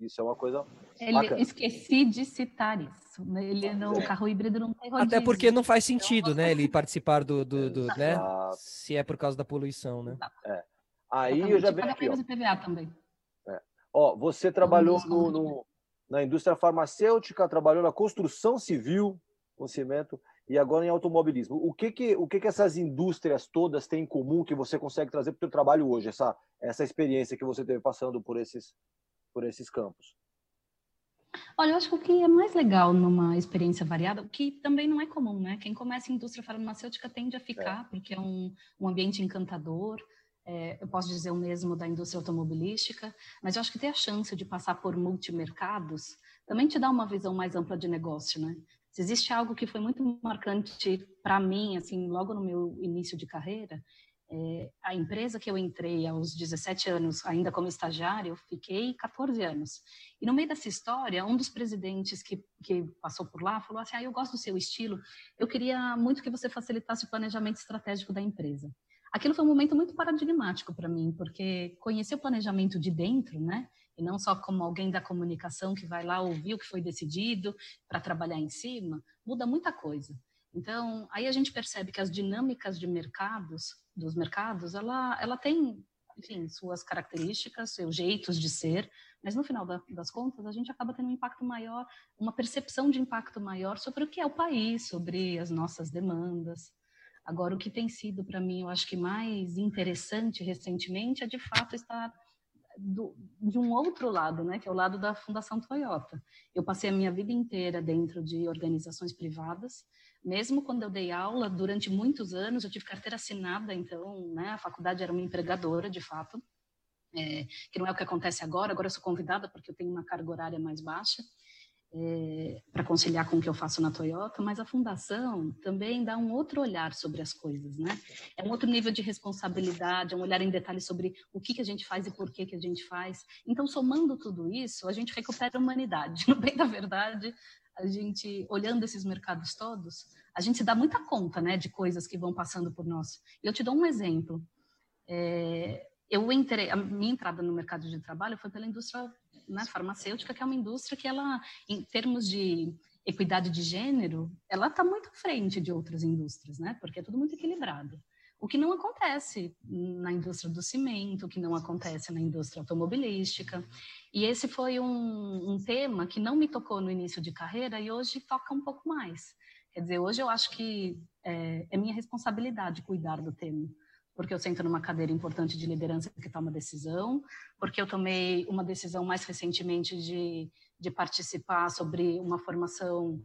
Isso é uma coisa Ele, bacana. esqueci de citar isso. né? Ele não, o carro híbrido não tem rodízio. Até porque não faz sentido, né, ele participar do, do, do né, se é por causa da poluição, né? Aí eu já venho Paga aqui, ó. também. Ó, você trabalhou no, no- na indústria farmacêutica, trabalhou na construção civil com cimento e agora em automobilismo. O que que, o que, que essas indústrias todas têm em comum que você consegue trazer para o seu trabalho hoje, essa, essa experiência que você teve passando por esses, por esses campos? Olha, eu acho que o que é mais legal numa experiência variada, o que também não é comum, né? Quem começa em indústria farmacêutica tende a ficar, é. porque é um, um ambiente encantador, é, eu posso dizer o mesmo da indústria automobilística, mas eu acho que ter a chance de passar por multimercados também te dá uma visão mais ampla de negócio, né? Se existe algo que foi muito marcante para mim, assim, logo no meu início de carreira, é, a empresa que eu entrei aos 17 anos, ainda como estagiário, eu fiquei 14 anos. E no meio dessa história, um dos presidentes que, que passou por lá falou assim: ah, eu gosto do seu estilo, eu queria muito que você facilitasse o planejamento estratégico da empresa aquilo foi um momento muito paradigmático para mim, porque conhecer o planejamento de dentro, né? E não só como alguém da comunicação que vai lá ouvir o que foi decidido para trabalhar em cima, muda muita coisa. Então, aí a gente percebe que as dinâmicas de mercados, dos mercados, ela, ela tem, enfim, suas características, seus jeitos de ser, mas no final da, das contas, a gente acaba tendo um impacto maior, uma percepção de impacto maior sobre o que é o país, sobre as nossas demandas. Agora, o que tem sido para mim, eu acho que mais interessante recentemente é de fato estar do, de um outro lado, né, que é o lado da Fundação Toyota. Eu passei a minha vida inteira dentro de organizações privadas, mesmo quando eu dei aula durante muitos anos, eu tive carteira assinada, então, né, a faculdade era uma empregadora, de fato, é, que não é o que acontece agora. Agora eu sou convidada porque eu tenho uma carga horária mais baixa é, para conciliar com o que eu faço na Toyota, mas a fundação também dá um outro olhar sobre as coisas, né? É um outro nível de responsabilidade, é um olhar em detalhes sobre o que, que a gente faz e por que, que a gente faz. Então, somando tudo isso, a gente recupera a humanidade. No bem da verdade, a gente, olhando esses mercados todos, a gente se dá muita conta, né, de coisas que vão passando por nós. Eu te dou um exemplo. É, eu entrei, a minha entrada no mercado de trabalho foi pela indústria né, farmacêutica, que é uma indústria que ela, em termos de equidade de gênero, ela está muito à frente de outras indústrias, né? Porque é tudo muito equilibrado. O que não acontece na indústria do cimento, o que não acontece na indústria automobilística. E esse foi um, um tema que não me tocou no início de carreira e hoje toca um pouco mais. Quer dizer, hoje eu acho que é, é minha responsabilidade cuidar do tema porque eu sento numa cadeira importante de liderança que toma decisão, porque eu tomei uma decisão mais recentemente de, de participar sobre uma formação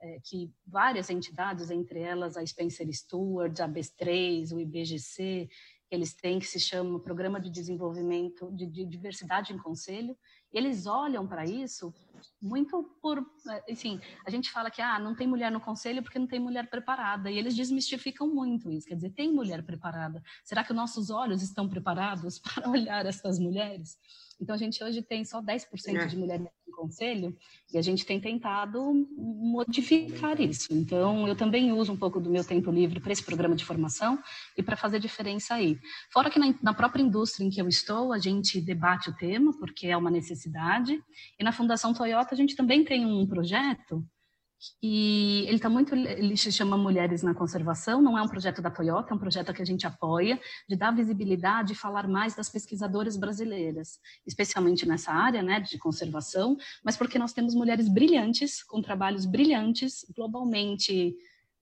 é, que várias entidades, entre elas a Spencer Stewart, a BES3, o IBGC, eles têm que se chama Programa de Desenvolvimento de, de Diversidade em Conselho, eles olham para isso muito por, enfim, a gente fala que ah, não tem mulher no conselho porque não tem mulher preparada, e eles desmistificam muito isso, quer dizer, tem mulher preparada. Será que nossos olhos estão preparados para olhar essas mulheres? Então a gente hoje tem só 10% é. de mulheres conselho e a gente tem tentado modificar isso. Então, eu também uso um pouco do meu tempo livre para esse programa de formação e para fazer diferença aí. Fora que na, na, própria indústria em que eu estou, a gente debate o tema, porque é uma necessidade, e na Fundação Toyota a gente também tem um projeto que ele está muito, ele se chama Mulheres na Conservação, não é um projeto da Toyota, é um projeto que a gente apoia, de dar visibilidade e falar mais das pesquisadoras brasileiras, especialmente nessa área, né, de conservação, mas porque nós temos mulheres brilhantes, com trabalhos brilhantes, globalmente,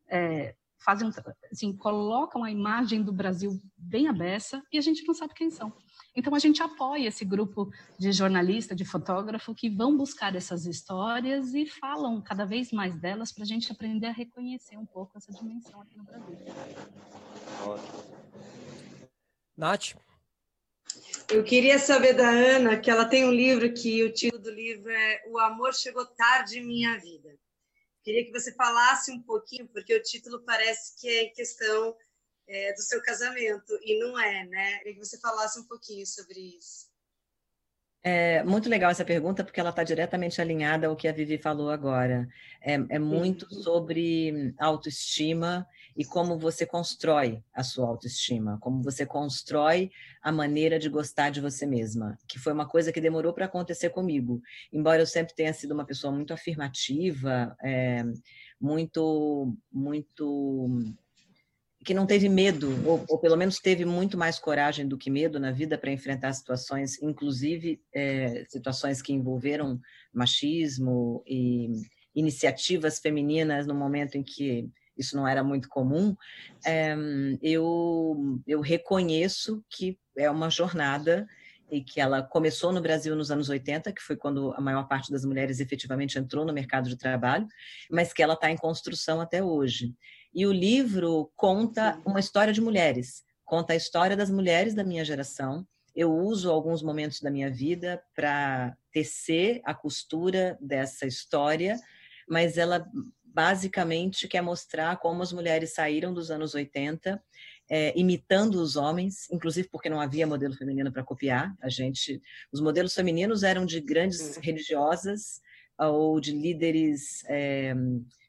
é, fazem, assim, colocam a imagem do Brasil bem abessa e a gente não sabe quem são. Então, a gente apoia esse grupo de jornalista, de fotógrafo, que vão buscar essas histórias e falam cada vez mais delas para a gente aprender a reconhecer um pouco essa dimensão aqui no Brasil. Nath? Eu queria saber da Ana, que ela tem um livro que o título do livro é O Amor Chegou Tarde em Minha Vida. Queria que você falasse um pouquinho, porque o título parece que é em questão é, do seu casamento, e não é, né? Queria que você falasse um pouquinho sobre isso. É muito legal essa pergunta, porque ela está diretamente alinhada ao que a Vivi falou agora. É, é muito sobre autoestima e como você constrói a sua autoestima, como você constrói a maneira de gostar de você mesma, que foi uma coisa que demorou para acontecer comigo. Embora eu sempre tenha sido uma pessoa muito afirmativa, é, muito, muito que não teve medo, ou, ou, pelo menos teve muito mais coragem do que medo na vida para enfrentar situações, inclusive é, situações que envolveram machismo e iniciativas femininas no momento em que isso não era muito comum, é, eu, eu reconheço que é uma jornada e que ela começou no Brasil nos anos 80, que foi quando a maior parte das mulheres efetivamente entrou no mercado de trabalho, mas que ela está em construção até hoje. E o livro conta uma história de mulheres, conta a história das mulheres da minha geração. Eu uso alguns momentos da minha vida para tecer a costura dessa história, mas ela basicamente quer mostrar como as mulheres saíram dos anos 80 é, imitando os homens, inclusive porque não havia modelo feminino para copiar. A gente, os modelos femininos eram de grandes religiosas ou de líderes é,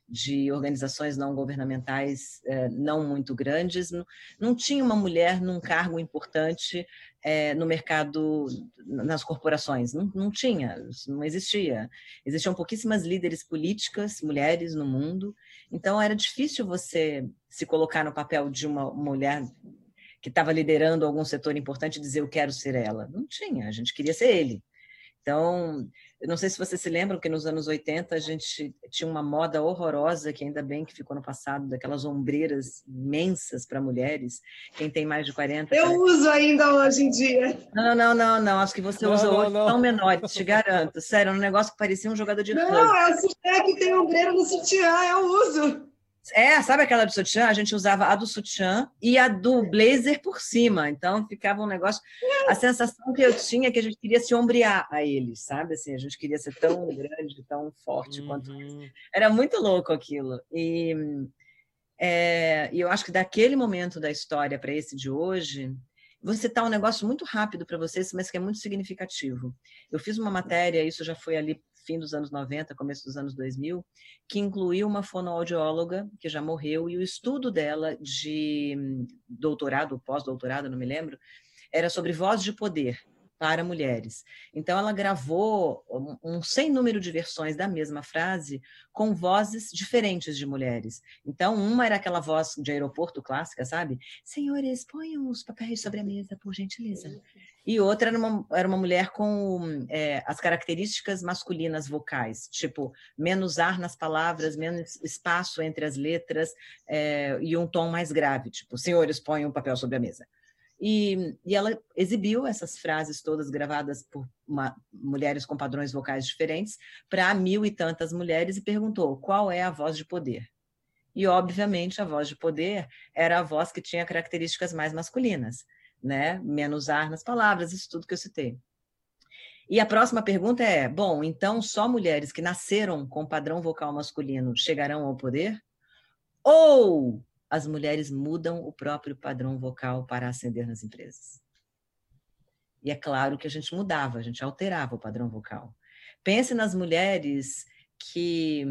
de organizações não governamentais é, não muito grandes. Não, não, tinha uma mulher num cargo importante é, no mercado, nas corporações. Não, não tinha, não existia. Existiam pouquíssimas líderes políticas, mulheres no mundo. Então era difícil você se colocar no papel de uma mulher que estava liderando algum setor importante e dizer eu quero ser ela. Não tinha, a gente queria ser ele. Então, eu não sei se vocês se lembram que nos anos 80 a gente tinha uma moda horrorosa, que ainda bem que ficou no passado, daquelas ombreiras imensas para mulheres. Quem tem mais de 40. Eu uso ainda hoje em dia. Não, não, não, não. Acho que você não, usa não, hoje não. tão menores, te garanto. Sério, um negócio que parecia um jogador de Não, é a sutiã que tem ombreira no sutiã, eu uso. É, sabe aquela do sutiã? A gente usava a do sutiã e a do blazer por cima. Então ficava um negócio. A sensação que eu tinha é que a gente queria se ombrear a eles, sabe? Assim, a gente queria ser tão grande, tão forte uhum. quanto eles. Era muito louco aquilo. E, é, eu acho que daquele momento da história para esse de hoje, você tá um negócio muito rápido para vocês, mas que é muito significativo. Eu fiz uma matéria, isso já foi ali fim dos anos 90, começo dos anos 2000, que incluiu uma fonoaudióloga que já morreu e o estudo dela de doutorado, pós-doutorado, não me lembro, era sobre voz de poder para mulheres. Então, ela gravou um sem número de versões da mesma frase com vozes diferentes de mulheres. Então, uma era aquela voz de aeroporto clássica, sabe? Senhores, ponham os papéis sobre a mesa, por gentileza. E outra era uma, era uma mulher com é, as características masculinas vocais, tipo, menos ar nas palavras, menos espaço entre as letras é, e um tom mais grave, tipo, senhores, ponham o papel sobre a mesa. E, e ela exibiu essas frases todas gravadas por uma, mulheres com padrões vocais diferentes para mil e tantas mulheres e perguntou qual é a voz de poder. E, obviamente, a voz de poder era a voz que tinha características mais masculinas, né? menos ar nas palavras, isso tudo que eu citei. E a próxima pergunta é: bom, então só mulheres que nasceram com padrão vocal masculino chegarão ao poder? Ou as mulheres mudam o próprio padrão vocal para ascender nas empresas. E é claro que a gente mudava, a gente alterava o padrão vocal. Pense nas mulheres que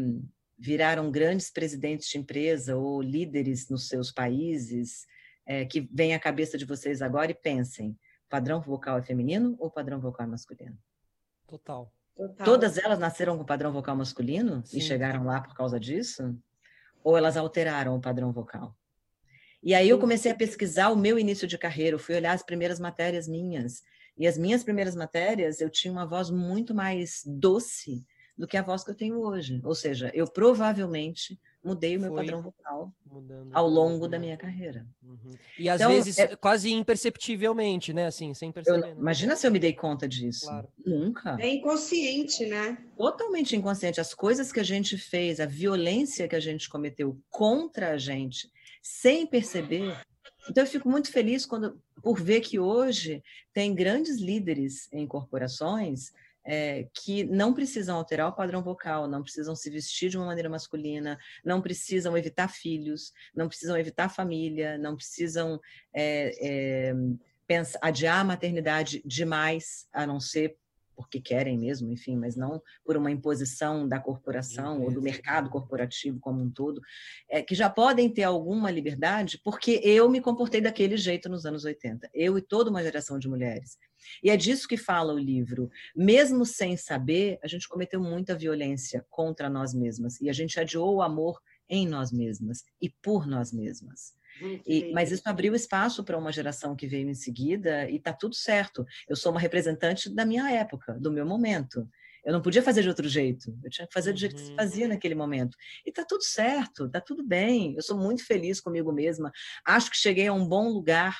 viraram grandes presidentes de empresa ou líderes nos seus países, é, que vem à cabeça de vocês agora e pensem: padrão vocal é feminino ou padrão vocal é masculino? Total. Total. Todas elas nasceram com padrão vocal masculino Sim. e chegaram lá por causa disso? Ou elas alteraram o padrão vocal. E aí eu comecei a pesquisar o meu início de carreira, eu fui olhar as primeiras matérias minhas. E as minhas primeiras matérias, eu tinha uma voz muito mais doce do que a voz que eu tenho hoje. Ou seja, eu provavelmente mudei o meu Foi padrão vocal ao longo da minha carreira. Uhum. E às então, vezes é... quase imperceptivelmente, né? Assim, sem perceber. Eu, imagina se eu me dei conta disso. Claro. Nunca. É inconsciente, né? Totalmente inconsciente. As coisas que a gente fez, a violência que a gente cometeu contra a gente, sem perceber. Então eu fico muito feliz quando por ver que hoje tem grandes líderes em corporações é, que não precisam alterar o padrão vocal, não precisam se vestir de uma maneira masculina, não precisam evitar filhos, não precisam evitar família, não precisam é, é, pensar, adiar a maternidade demais, a não ser porque querem mesmo, enfim, mas não por uma imposição da corporação ou do mercado corporativo como um todo, é, que já podem ter alguma liberdade, porque eu me comportei daquele jeito nos anos 80, eu e toda uma geração de mulheres. E é disso que fala o livro. Mesmo sem saber, a gente cometeu muita violência contra nós mesmas e a gente adiou o amor em nós mesmas e por nós mesmas. E, mas isso abriu espaço para uma geração que veio em seguida e está tudo certo. Eu sou uma representante da minha época, do meu momento. Eu não podia fazer de outro jeito. Eu tinha que fazer do jeito que se fazia uhum. naquele momento. E tá tudo certo, tá tudo bem. Eu sou muito feliz comigo mesma. Acho que cheguei a um bom lugar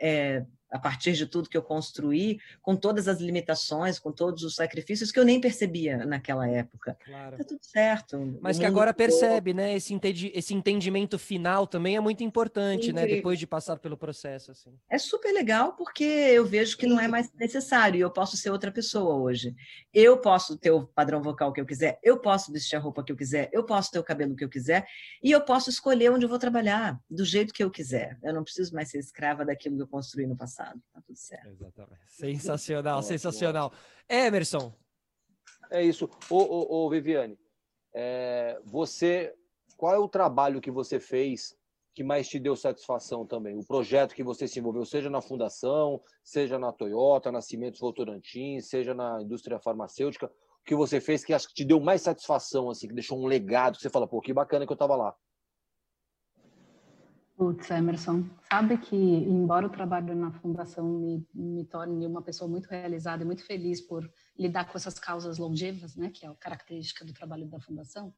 é, a partir de tudo que eu construí, com todas as limitações, com todos os sacrifícios que eu nem percebia naquela época. Claro. Tá tudo certo. Mas que agora percebe, né? Esse, entendi, esse entendimento final também é muito importante, né? Depois de passar pelo processo. Assim. É super legal porque eu vejo que não é mais necessário e eu posso ser outra pessoa hoje. Eu posso ter o padrão vocal que eu quiser, eu posso vestir a roupa que eu quiser, eu posso ter o cabelo que eu quiser e eu posso escolher onde eu vou trabalhar, do jeito que eu quiser. Eu não preciso mais ser escrava daquilo que eu construí no passado passado. Tá tudo certo. Exatamente. Sensacional, sensacional. Emerson. É isso. Ô, ô, ô Viviane, é, você, qual é o trabalho que você fez que mais te deu satisfação também? O projeto que você se envolveu, seja na fundação, seja na Toyota, na Cimentos Votorantim, seja na indústria farmacêutica, o que você fez que acho que te deu mais satisfação, assim, que deixou um legado, que você fala, pô, que bacana que eu estava lá. Putz, Emerson, sabe que, embora o trabalho na fundação me, me torne uma pessoa muito realizada e muito feliz por lidar com essas causas longevas, né, que é a característica do trabalho da fundação,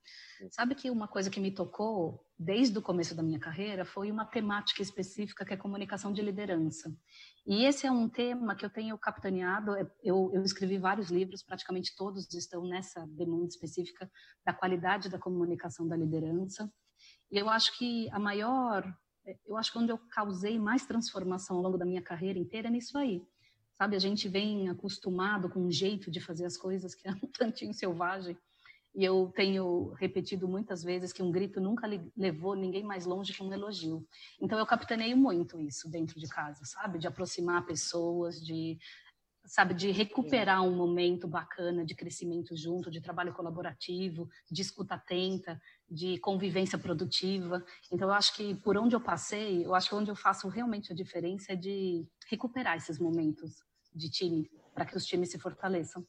sabe que uma coisa que me tocou desde o começo da minha carreira foi uma temática específica que é comunicação de liderança. E esse é um tema que eu tenho capitaneado, é, eu, eu escrevi vários livros, praticamente todos estão nessa demanda específica da qualidade da comunicação da liderança. E eu acho que a maior eu acho que onde eu causei mais transformação ao longo da minha carreira inteira é nisso aí. Sabe, a gente vem acostumado com um jeito de fazer as coisas que é um tantinho selvagem. E eu tenho repetido muitas vezes que um grito nunca levou ninguém mais longe que um elogio. Então eu capitaneio muito isso dentro de casa, sabe? De aproximar pessoas, de sabe, de recuperar um momento bacana de crescimento junto, de trabalho colaborativo, de escuta atenta, de convivência produtiva. Então, eu acho que por onde eu passei, eu acho que onde eu faço realmente a diferença é de recuperar esses momentos de time, para que os times se fortaleçam.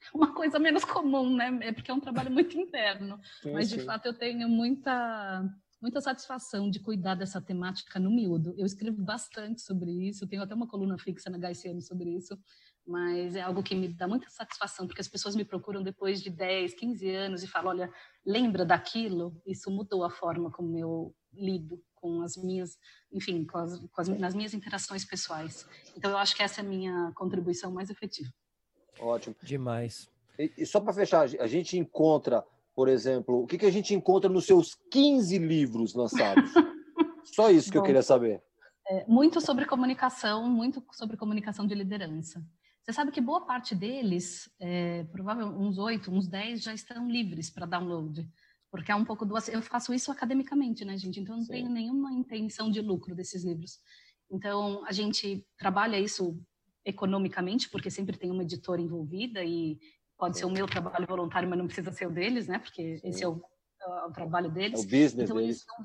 Uma coisa menos comum, né? É porque é um trabalho muito interno. Sim, mas, de sim. fato, eu tenho muita muita satisfação de cuidar dessa temática no miúdo. Eu escrevo bastante sobre isso, tenho até uma coluna fixa na HSM sobre isso, mas é algo que me dá muita satisfação, porque as pessoas me procuram depois de 10, 15 anos e falam: olha, lembra daquilo? Isso mudou a forma como eu lido com as minhas, enfim, com as, com as, nas minhas interações pessoais. Então, eu acho que essa é a minha contribuição mais efetiva. Ótimo. Demais. E, e só para fechar, a gente encontra, por exemplo, o que, que a gente encontra nos seus 15 livros lançados? só isso que Bom, eu queria saber. É, muito sobre comunicação, muito sobre comunicação de liderança. Você sabe que boa parte deles, é, provavelmente uns oito, uns dez, já estão livres para download. Porque é um pouco do. Eu faço isso academicamente, né, gente? Então, eu não Sim. tenho nenhuma intenção de lucro desses livros. Então, a gente trabalha isso economicamente, porque sempre tem uma editora envolvida e pode ser o meu trabalho voluntário, mas não precisa ser o deles, né? Porque Sim. esse é o, é o, trabalho deles. É o business então, deles. São,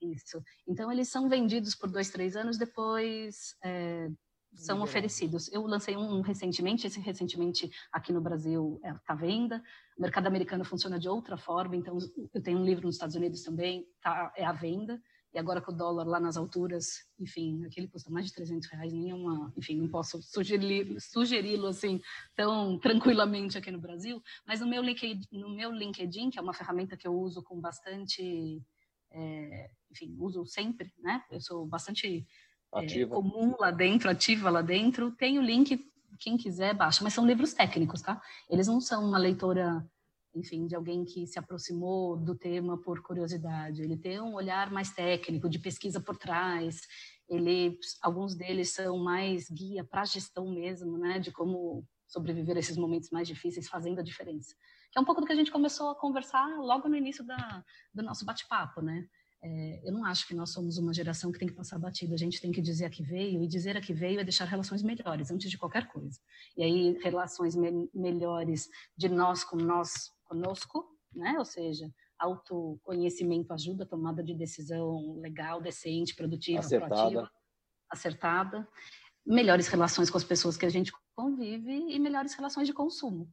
isso. Então, eles são vendidos por dois, três anos, depois é, são oferecidos. Eu lancei um recentemente, esse recentemente aqui no Brasil está é, tá à venda. O mercado americano funciona de outra forma, então eu tenho um livro nos Estados Unidos também, tá, é à venda. E agora com o dólar lá nas alturas, enfim, aquele custa mais de 300 reais, nenhuma, enfim, não posso sugeri-lo sugeri assim tão tranquilamente aqui no Brasil. Mas no meu, LinkedIn, no meu LinkedIn, que é uma ferramenta que eu uso com bastante, é, enfim, uso sempre, né? Eu sou bastante é, comum lá dentro, ativa lá dentro. Tem o link, quem quiser baixa, mas são livros técnicos, tá? Eles não são uma leitora, enfim, de alguém que se aproximou do tema por curiosidade. Ele tem um olhar mais técnico, de pesquisa por trás. Ele, alguns deles são mais guia para gestão mesmo, né? De como sobreviver a esses momentos mais difíceis, fazendo a diferença. Que é um pouco do que a gente começou a conversar logo no início da, do nosso bate-papo, né? É, eu não acho que nós somos uma geração que tem que passar batida. A gente tem que dizer a que veio, e dizer a que veio é deixar relações melhores antes de qualquer coisa. E aí, relações me melhores de nós com nós conosco, né? Ou seja, autoconhecimento ajuda a tomada de decisão legal, decente, produtiva, acertada. proativa, acertada. Melhores relações com as pessoas que a gente convive e melhores relações de consumo.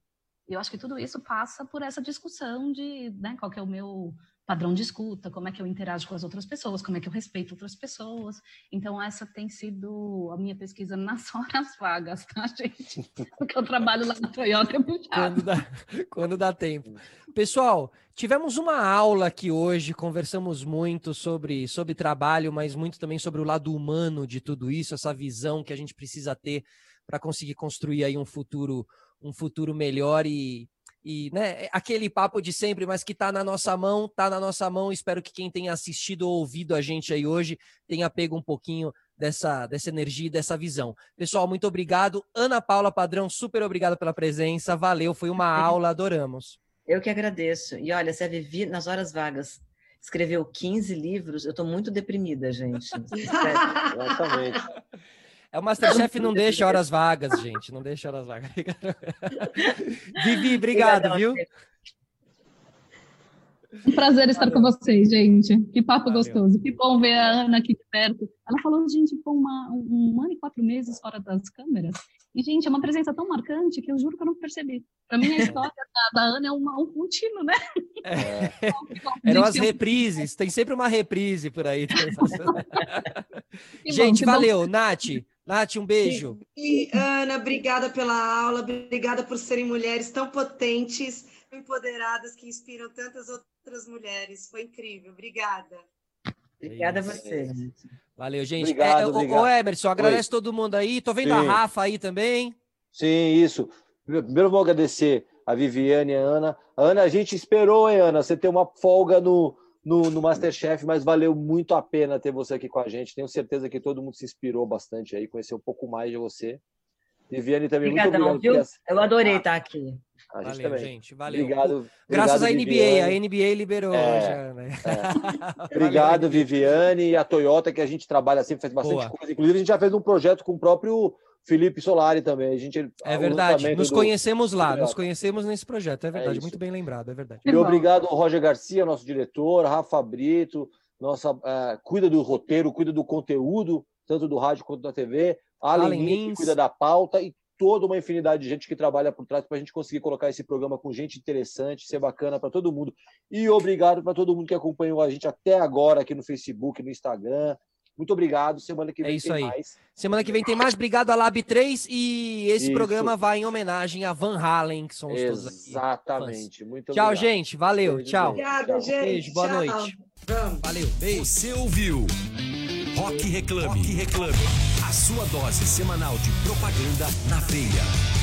Eu acho que tudo isso passa por essa discussão de né, qual é o meu padrão de escuta, como é que eu interajo com as outras pessoas, como é que eu respeito outras pessoas. Então, essa tem sido a minha pesquisa nas horas vagas, tá, gente? Porque eu trabalho lá na Toyota quando dá, quando dá tempo. Pessoal, tivemos uma aula aqui hoje, conversamos muito sobre, sobre trabalho, mas muito também sobre o lado humano de tudo isso, essa visão que a gente precisa ter para conseguir construir aí um futuro um futuro melhor e, e né, é aquele papo de sempre, mas que está na nossa mão, está na nossa mão. Espero que quem tenha assistido ou ouvido a gente aí hoje tenha pego um pouquinho dessa, dessa energia e dessa visão. Pessoal, muito obrigado. Ana Paula Padrão, super obrigado pela presença. Valeu, foi uma aula, adoramos. Eu que agradeço. E olha, se a Vivi, nas horas vagas, escreveu 15 livros, eu estou muito deprimida, gente. Exatamente. É o Masterchef não deixa horas vagas, gente. Não deixa horas vagas. Vivi, obrigado, viu? Um prazer estar Valeu. com vocês, gente. Que papo Valeu. gostoso. Que bom ver a Ana aqui de perto. Ela falou, gente, com uma, um ano e quatro meses fora das câmeras. E, gente, é uma presença tão marcante que eu juro que eu não percebi. Para mim, a história da, da, Ana é uma, um contínuo, né? É. Eram as reprises. Tem sempre uma reprise por aí. gente, bom, valeu. Bom. Nath, Nath, um beijo. E, Ana, obrigada pela aula, obrigada por serem mulheres tão potentes, empoderadas, que inspiram tantas outras mulheres. Foi incrível, obrigada. Obrigada a você. Valeu, gente. Obrigado, é, obrigado. Ô, Emerson, agradece Oi. todo mundo aí. Tô vendo Sim. a Rafa aí também. Sim, isso. Primeiro vou agradecer a Viviane e a Ana. Ana, a gente esperou, hein, Ana? Você ter uma folga no, no, no Masterchef, mas valeu muito a pena ter você aqui com a gente. Tenho certeza que todo mundo se inspirou bastante aí, conhecer um pouco mais de você. Viviane também, Obrigadão, muito obrigado. Viu? Eu adorei estar aqui. A gente valeu, também. gente. Valeu. Obrigado. Graças obrigado, à NBA, Viviane. a NBA liberou é, já, né? É. Obrigado, Viviane, e a Toyota, que a gente trabalha sempre, faz bastante Boa. coisa. Inclusive, a gente já fez um projeto com o próprio Felipe Solari também. A gente, é verdade. Nos do... conhecemos lá, nos conhecemos nesse projeto. É verdade, é muito bem lembrado, é verdade. E obrigado ao Roger Garcia, nosso diretor, Rafa Brito, nossa, uh, cuida do roteiro, cuida do conteúdo, tanto do rádio quanto da TV. Além Lins, cuida da pauta e toda uma infinidade de gente que trabalha por trás para a gente conseguir colocar esse programa com gente interessante, ser bacana para todo mundo. E obrigado para todo mundo que acompanhou a gente até agora aqui no Facebook, no Instagram, muito obrigado. Semana que é vem é isso tem aí. mais. Semana que vem tem mais. Obrigado a Lab 3 e esse isso. programa vai em homenagem a Van Halen, que são os todos aqui. Exatamente. Muito Tchau, obrigado. gente. Valeu. Beijo, tchau. Obrigada, gente. Beijo, boa tchau. noite. Valeu. Beijo. Você ouviu Rock Reclame. Rock Reclame. A sua dose semanal de propaganda na veia.